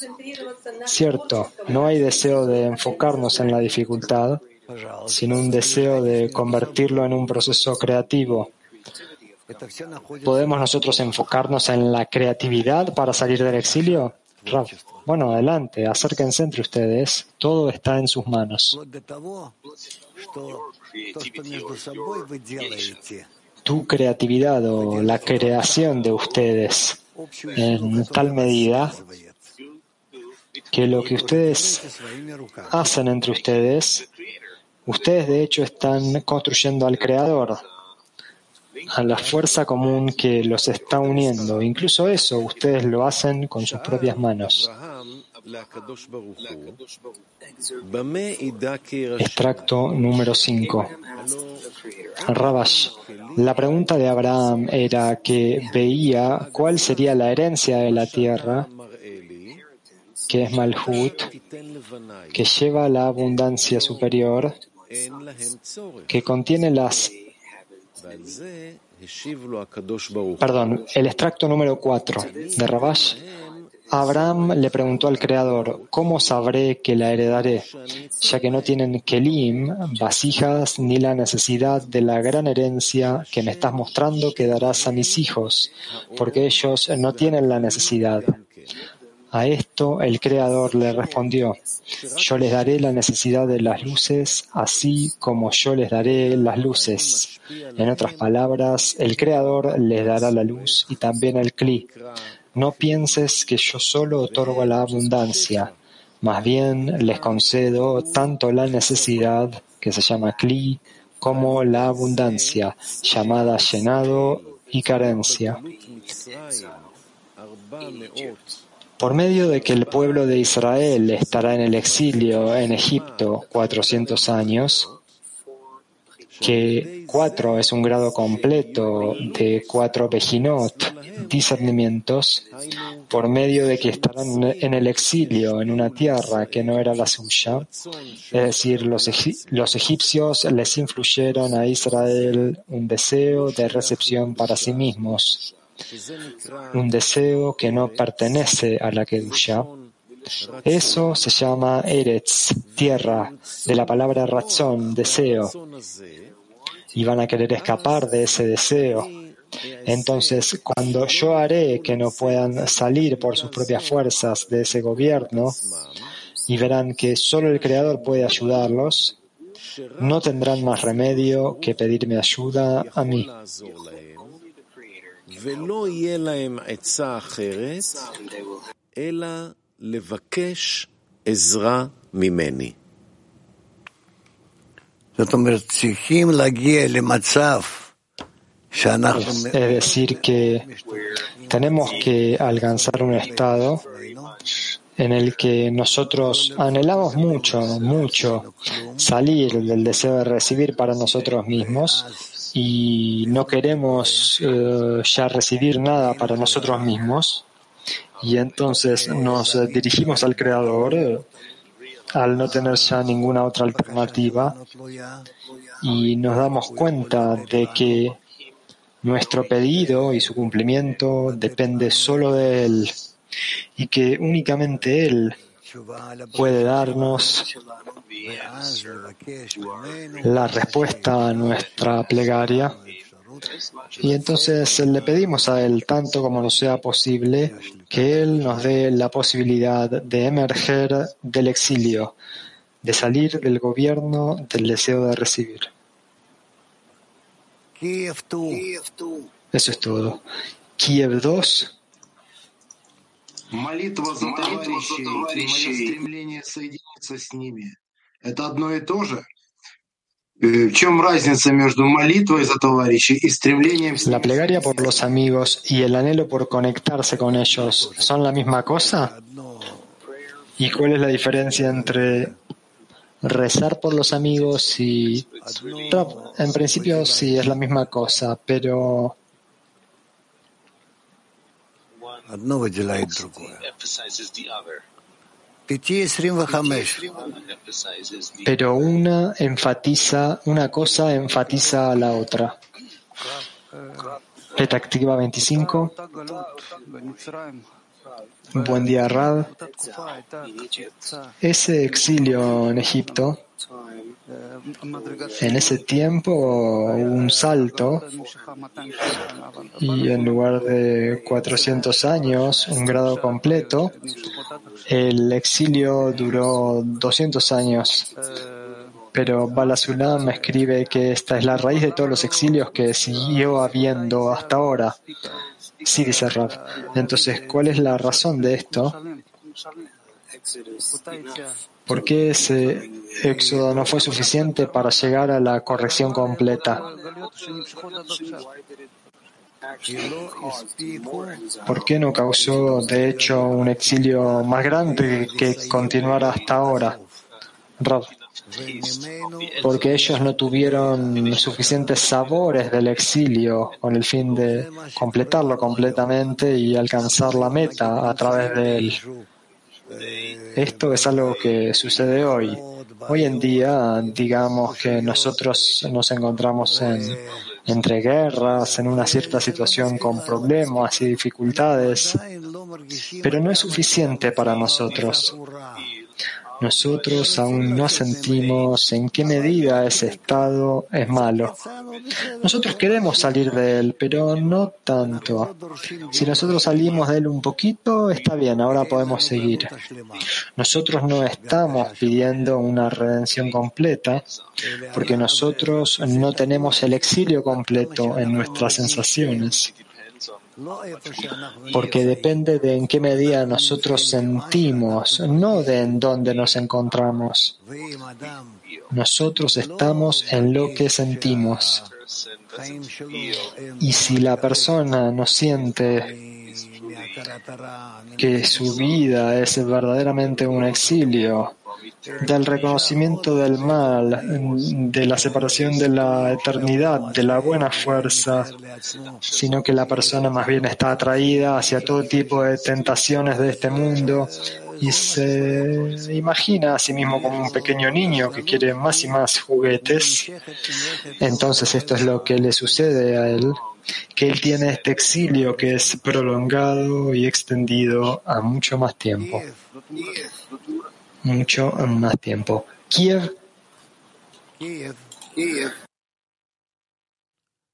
Cierto, no hay deseo de enfocarnos en la dificultad, sino un deseo de convertirlo en un proceso creativo. ¿Podemos nosotros enfocarnos en la creatividad para salir del exilio? Bueno, adelante, acérquense entre ustedes. Todo está en sus manos. Tu creatividad o la creación de ustedes en tal medida que lo que ustedes hacen entre ustedes Ustedes de hecho están construyendo al Creador, a la fuerza común que los está uniendo. Incluso eso ustedes lo hacen con sus propias manos. Extracto número 5. Rabash. La pregunta de Abraham era que veía cuál sería la herencia de la tierra que es Malhut, que lleva la abundancia superior que contiene las Perdón, el extracto número 4 de Rabash. Abraham le preguntó al Creador, ¿cómo sabré que la heredaré? Ya que no tienen kelim, vasijas, ni la necesidad de la gran herencia que me estás mostrando que darás a mis hijos, porque ellos no tienen la necesidad. A esto el Creador le respondió, yo les daré la necesidad de las luces, así como yo les daré las luces. En otras palabras, el Creador les dará la luz y también el Kli. No pienses que yo solo otorgo la abundancia, más bien les concedo tanto la necesidad, que se llama Kli, como la abundancia, llamada llenado y carencia. Por medio de que el pueblo de Israel estará en el exilio en Egipto 400 años, que cuatro es un grado completo de cuatro Bejinot, discernimientos, por medio de que estarán en el exilio en una tierra que no era la suya, es decir, los, los egipcios les influyeron a Israel un deseo de recepción para sí mismos un deseo que no pertenece a la Kedusha. Eso se llama Eretz, tierra, de la palabra razón, deseo. Y van a querer escapar de ese deseo. Entonces, cuando yo haré que no puedan salir por sus propias fuerzas de ese gobierno y verán que solo el Creador puede ayudarlos, no tendrán más remedio que pedirme ayuda a mí. Es decir, que tenemos que alcanzar un estado en el que nosotros anhelamos mucho, mucho salir del deseo de recibir para nosotros mismos y no queremos eh, ya recibir nada para nosotros mismos. Y entonces nos dirigimos al Creador eh, al no tener ya ninguna otra alternativa. Y nos damos cuenta de que nuestro pedido y su cumplimiento depende solo de Él y que únicamente Él puede darnos la respuesta a nuestra plegaria. Y entonces le pedimos a Él, tanto como nos sea posible, que Él nos dé la posibilidad de emerger del exilio, de salir del gobierno del deseo de recibir. Eso es todo. Kiev 2. Молитва за товарищей и мое стремление соединиться с ними – это одно и то же? В чем разница между молитвой за товарищей и стремлением La plegaria por los amigos y el anhelo por conectarse con ellos son la misma cosa? ¿Y cuál es la diferencia entre rezar por los amigos y... En principio sí es la misma cosa, pero одно выделяет другое. Pero una enfatiza, una cosa enfatiza a la otra. Petactiva 25. Buen día, Rad. Ese exilio en Egipto, en ese tiempo un salto y en lugar de 400 años, un grado completo, el exilio duró 200 años. Pero Balasulam escribe que esta es la raíz de todos los exilios que siguió habiendo hasta ahora. Sí, dice Rab. Entonces, ¿cuál es la razón de esto? ¿Por qué ese éxodo no fue suficiente para llegar a la corrección completa? ¿Por qué no causó, de hecho, un exilio más grande que continuara hasta ahora? Rab porque ellos no tuvieron suficientes sabores del exilio con el fin de completarlo completamente y alcanzar la meta a través de él. Esto es algo que sucede hoy. Hoy en día, digamos que nosotros nos encontramos en, entre guerras, en una cierta situación con problemas y dificultades, pero no es suficiente para nosotros. Nosotros aún no sentimos en qué medida ese estado es malo. Nosotros queremos salir de él, pero no tanto. Si nosotros salimos de él un poquito, está bien, ahora podemos seguir. Nosotros no estamos pidiendo una redención completa, porque nosotros no tenemos el exilio completo en nuestras sensaciones porque depende de en qué medida nosotros sentimos, no de en dónde nos encontramos. Nosotros estamos en lo que sentimos. Y si la persona no siente que su vida es verdaderamente un exilio, del reconocimiento del mal, de la separación de la eternidad, de la buena fuerza, sino que la persona más bien está atraída hacia todo tipo de tentaciones de este mundo y se imagina a sí mismo como un pequeño niño que quiere más y más juguetes. Entonces esto es lo que le sucede a él, que él tiene este exilio que es prolongado y extendido a mucho más tiempo mucho más tiempo. Kiev.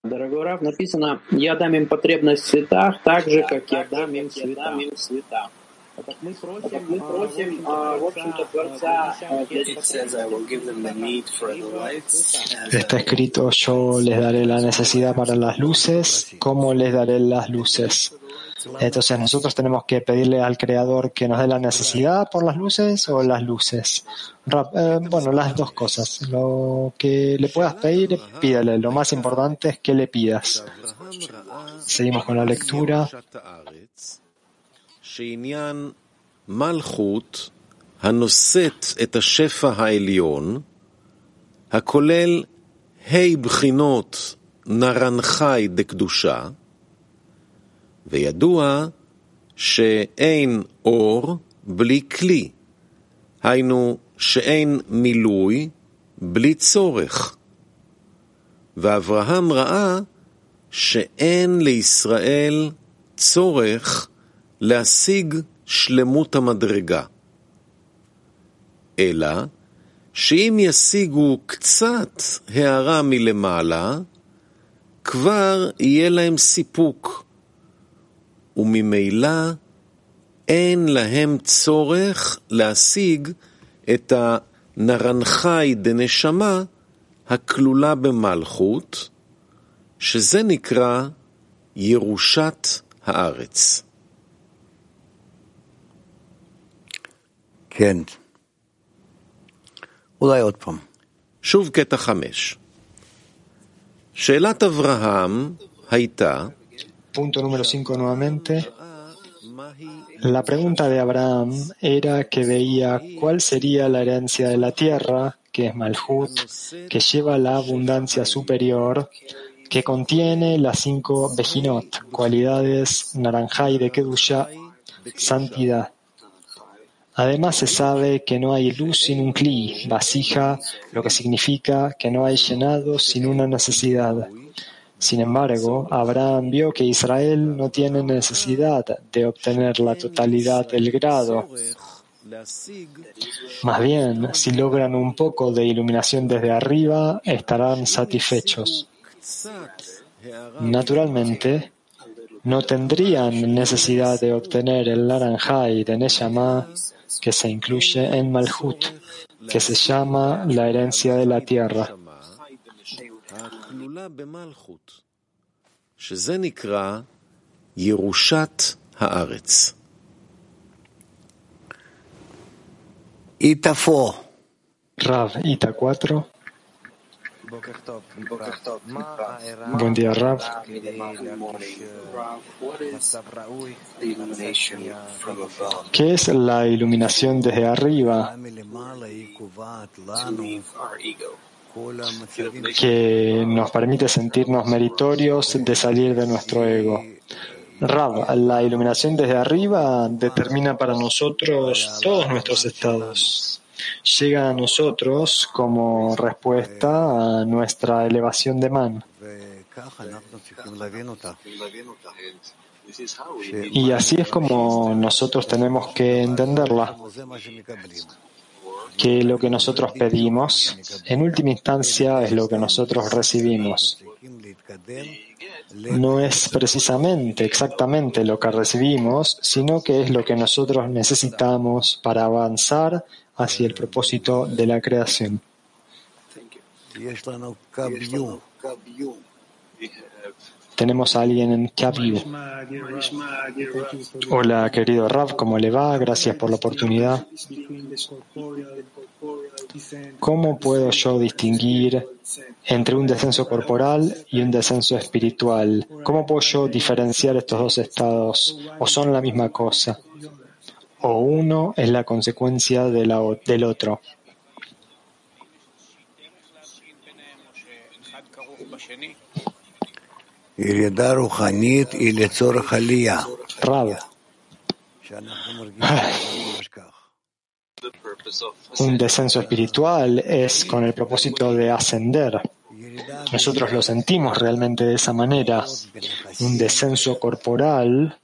Дорогой Рав, написано, я дам им потребность в цветах, так же, как я дам им цвета. Мы просим, в общем-то, Творца Está escrito, yo les daré la necesidad para las luces, ¿cómo les daré las luces? Entonces nosotros tenemos que pedirle al Creador que nos dé la necesidad por las luces o las luces. Eh, bueno, las dos cosas. Lo que le puedas pedir, pídele. Lo más importante es que le pidas. Seguimos con la lectura. הנושאת את השפע העליון, הכולל ה' בחינות נרנחי דקדושה, וידוע שאין אור בלי כלי, היינו שאין מילוי בלי צורך. ואברהם ראה שאין לישראל צורך להשיג שלמות המדרגה. אלא שאם ישיגו קצת הערה מלמעלה, כבר יהיה להם סיפוק, וממילא אין להם צורך להשיג את הנרנחי דנשמה הכלולה במלכות, שזה נקרא ירושת הארץ. כן. אולי עוד פעם. שוב קטע חמש. שאלת אברהם הייתה Punto número 5 nuevamente. La pregunta de Abraham era que veía cuál sería la herencia de la tierra, que es Malhut, que lleva la abundancia superior, que contiene las cinco Bejinot, cualidades Naranjai de Kedusha, santidad. Además se sabe que no hay luz sin un kli, vasija, lo que significa que no hay llenado sin una necesidad. Sin embargo, Abraham vio que Israel no tiene necesidad de obtener la totalidad del grado. Más bien, si logran un poco de iluminación desde arriba, estarán satisfechos. Naturalmente, no tendrían necesidad de obtener el Naranjai de Neshama que se incluye en Malhut, que se llama la herencia de la tierra. שזה נקרא ירושת הארץ. Ita 4. Rav, Ita 4. Buen día, Rav. ¿Qué es la iluminación desde arriba? Que nos permite sentirnos meritorios de salir de nuestro ego. Rab, la iluminación desde arriba determina para nosotros todos nuestros estados. Llega a nosotros como respuesta a nuestra elevación de man. Y así es como nosotros tenemos que entenderla que lo que nosotros pedimos, en última instancia, es lo que nosotros recibimos. No es precisamente exactamente lo que recibimos, sino que es lo que nosotros necesitamos para avanzar hacia el propósito de la creación. Tenemos a alguien en Kaviu. Hola, querido Rav, ¿cómo le va? Gracias por la oportunidad. ¿Cómo puedo yo distinguir entre un descenso corporal y un descenso espiritual? ¿Cómo puedo yo diferenciar estos dos estados? ¿O son la misma cosa? ¿O uno es la consecuencia del otro? Rab. Un descenso espiritual es con el propósito de ascender. Nosotros lo sentimos realmente de esa manera. Un descenso corporal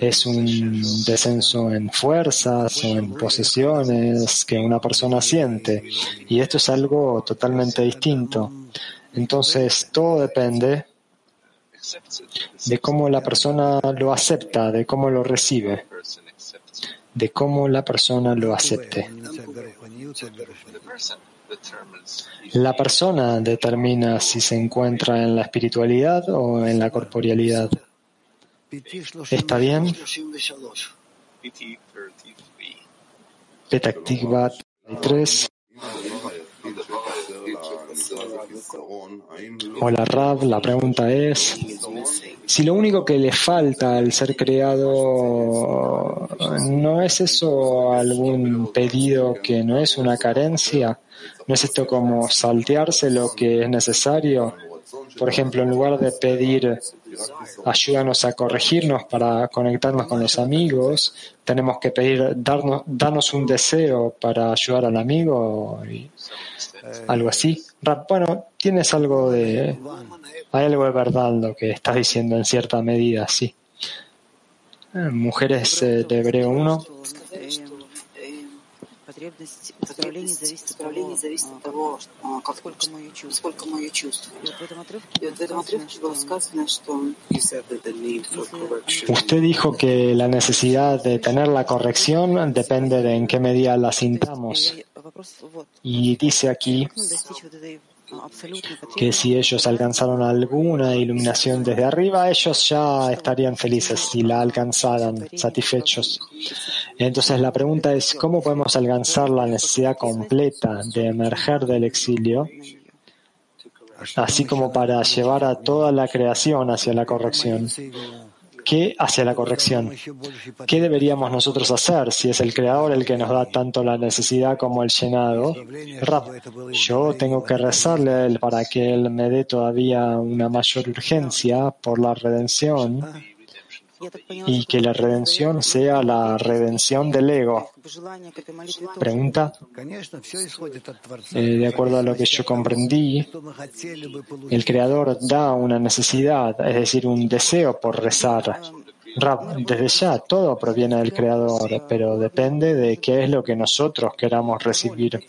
es un descenso en fuerzas o en posesiones que una persona siente. Y esto es algo totalmente distinto. Entonces, todo depende de cómo la persona lo acepta, de cómo lo recibe, de cómo la persona lo acepte. La persona determina si se encuentra en la espiritualidad o en la corporealidad. ¿Está bien? Petak 3. Hola Rab, la pregunta es, si lo único que le falta al ser creado no es eso algún pedido que no es una carencia, no es esto como saltearse lo que es necesario, por ejemplo, en lugar de pedir ayúdanos a corregirnos para conectarnos con los amigos, tenemos que pedir darnos, darnos un deseo para ayudar al amigo y algo así. Bueno, tienes algo de, hay algo de verdad lo que estás diciendo en cierta medida, sí. Eh, mujeres eh, de Hebreo 1 потребность исправления зависит от того, как, сколько мы ее чувствуем. И вот в этом отрывке было сказано, что Usted dijo que la necesidad de tener la corrección depende de en qué medida la sintamos. Y dice aquí que si ellos alcanzaron alguna iluminación desde arriba, ellos ya estarían felices si la alcanzaran, satisfechos. Entonces la pregunta es, ¿cómo podemos alcanzar la necesidad completa de emerger del exilio, así como para llevar a toda la creación hacia la corrección? ¿Qué hacia la corrección? ¿Qué deberíamos nosotros hacer si es el creador el que nos da tanto la necesidad como el llenado? yo tengo que rezarle a él para que él me dé todavía una mayor urgencia por la redención y que la redención sea la redención del ego. Pregunta. Eh, de acuerdo a lo que yo comprendí, el Creador da una necesidad, es decir, un deseo por rezar. Desde ya todo proviene del Creador, pero depende de qué es lo que nosotros queramos recibir.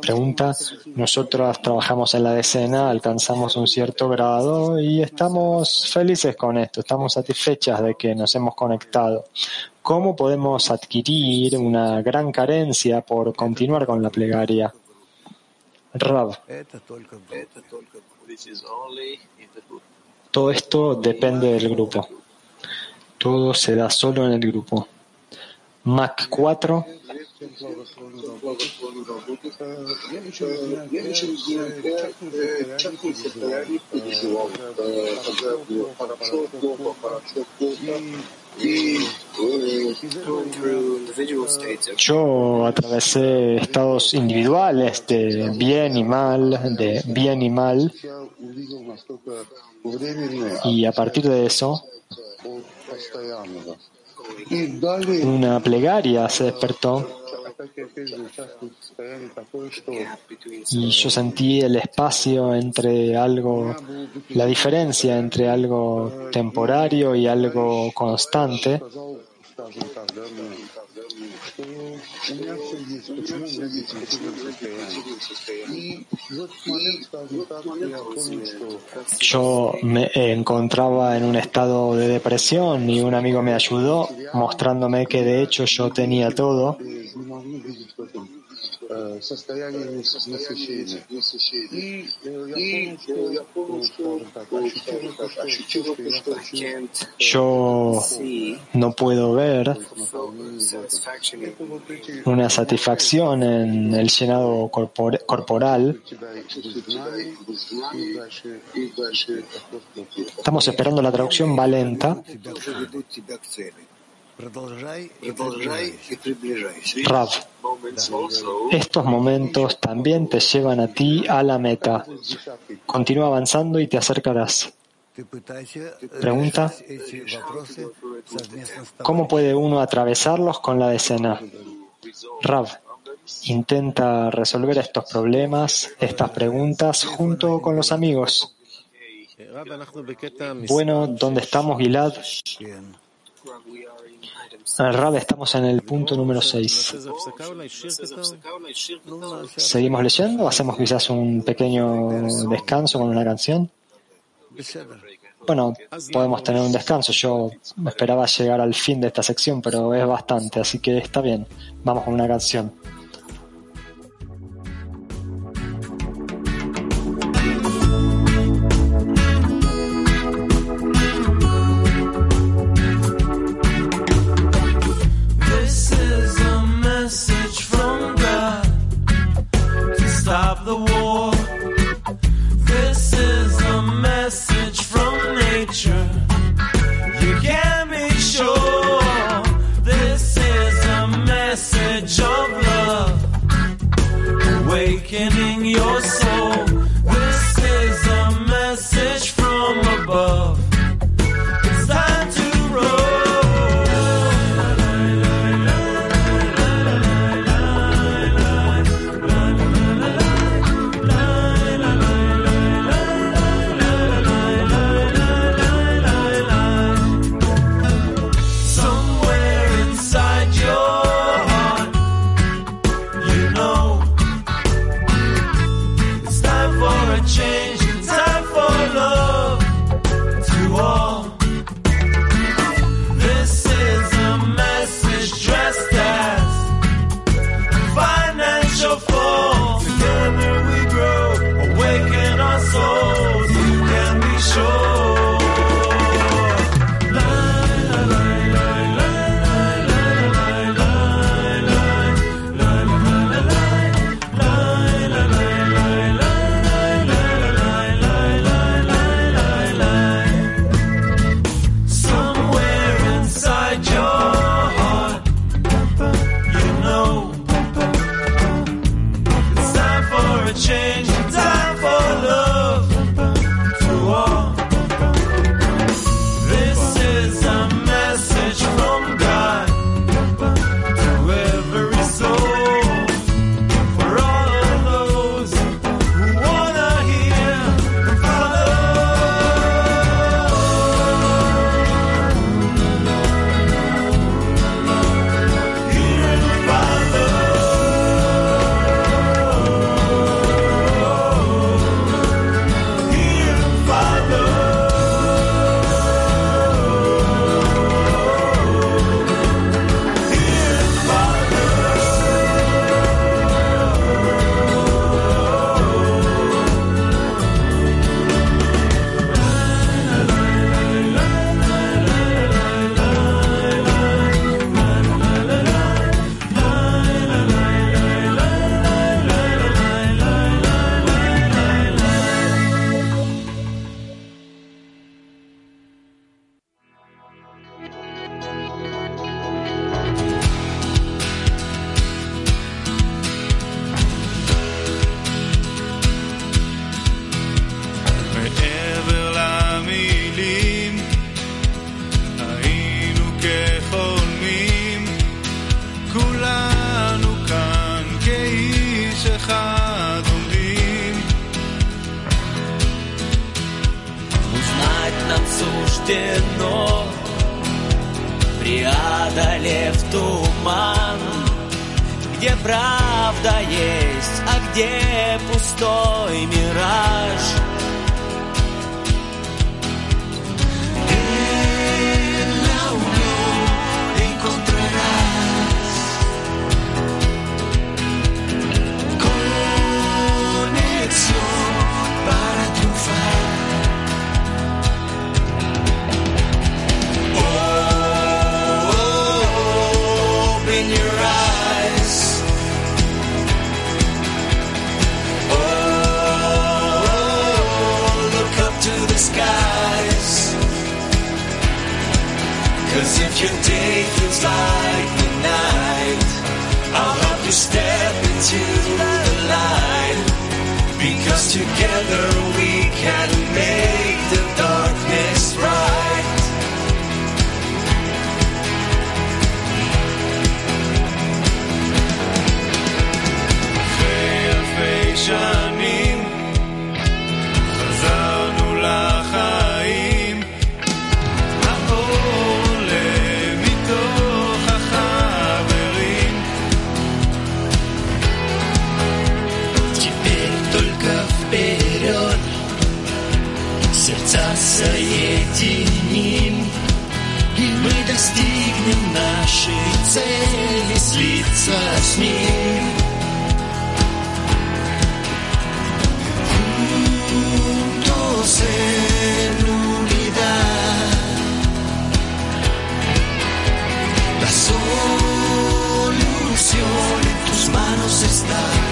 Pregunta, nosotros trabajamos en la decena, alcanzamos un cierto grado y estamos felices con esto, estamos satisfechas de que nos hemos conectado. ¿Cómo podemos adquirir una gran carencia por continuar con la plegaria? Rab. Todo esto depende del grupo. Todo se da solo en el grupo. Mac 4. Yo atravesé estados individuales de bien y mal, de bien y mal, y a partir de eso una plegaria se despertó y yo sentí el espacio entre algo, la diferencia entre algo temporario y algo constante. Yo me encontraba en un estado de depresión y un amigo me ayudó mostrándome que de hecho yo tenía todo yo no puedo ver una satisfacción en el llenado corporal. Estamos esperando la traducción valenta. Rav, estos momentos también te llevan a ti a la meta. Continúa avanzando y te acercarás. Pregunta, ¿cómo puede uno atravesarlos con la decena? Rav, intenta resolver estos problemas, estas preguntas junto con los amigos. Bueno, ¿dónde estamos, Gilad? Rab, estamos en el punto número 6. ¿Seguimos leyendo hacemos quizás un pequeño descanso con una canción? Bueno, podemos tener un descanso. Yo esperaba llegar al fin de esta sección, pero es bastante, así que está bien. Vamos con una canción. Cause if your day feels like the night, I'll help you step into the light. Because together we can make the darkness bright. Fair vision. тайны нашей цели слиться с ним. Juntos en unidad, la solución en tus manos está.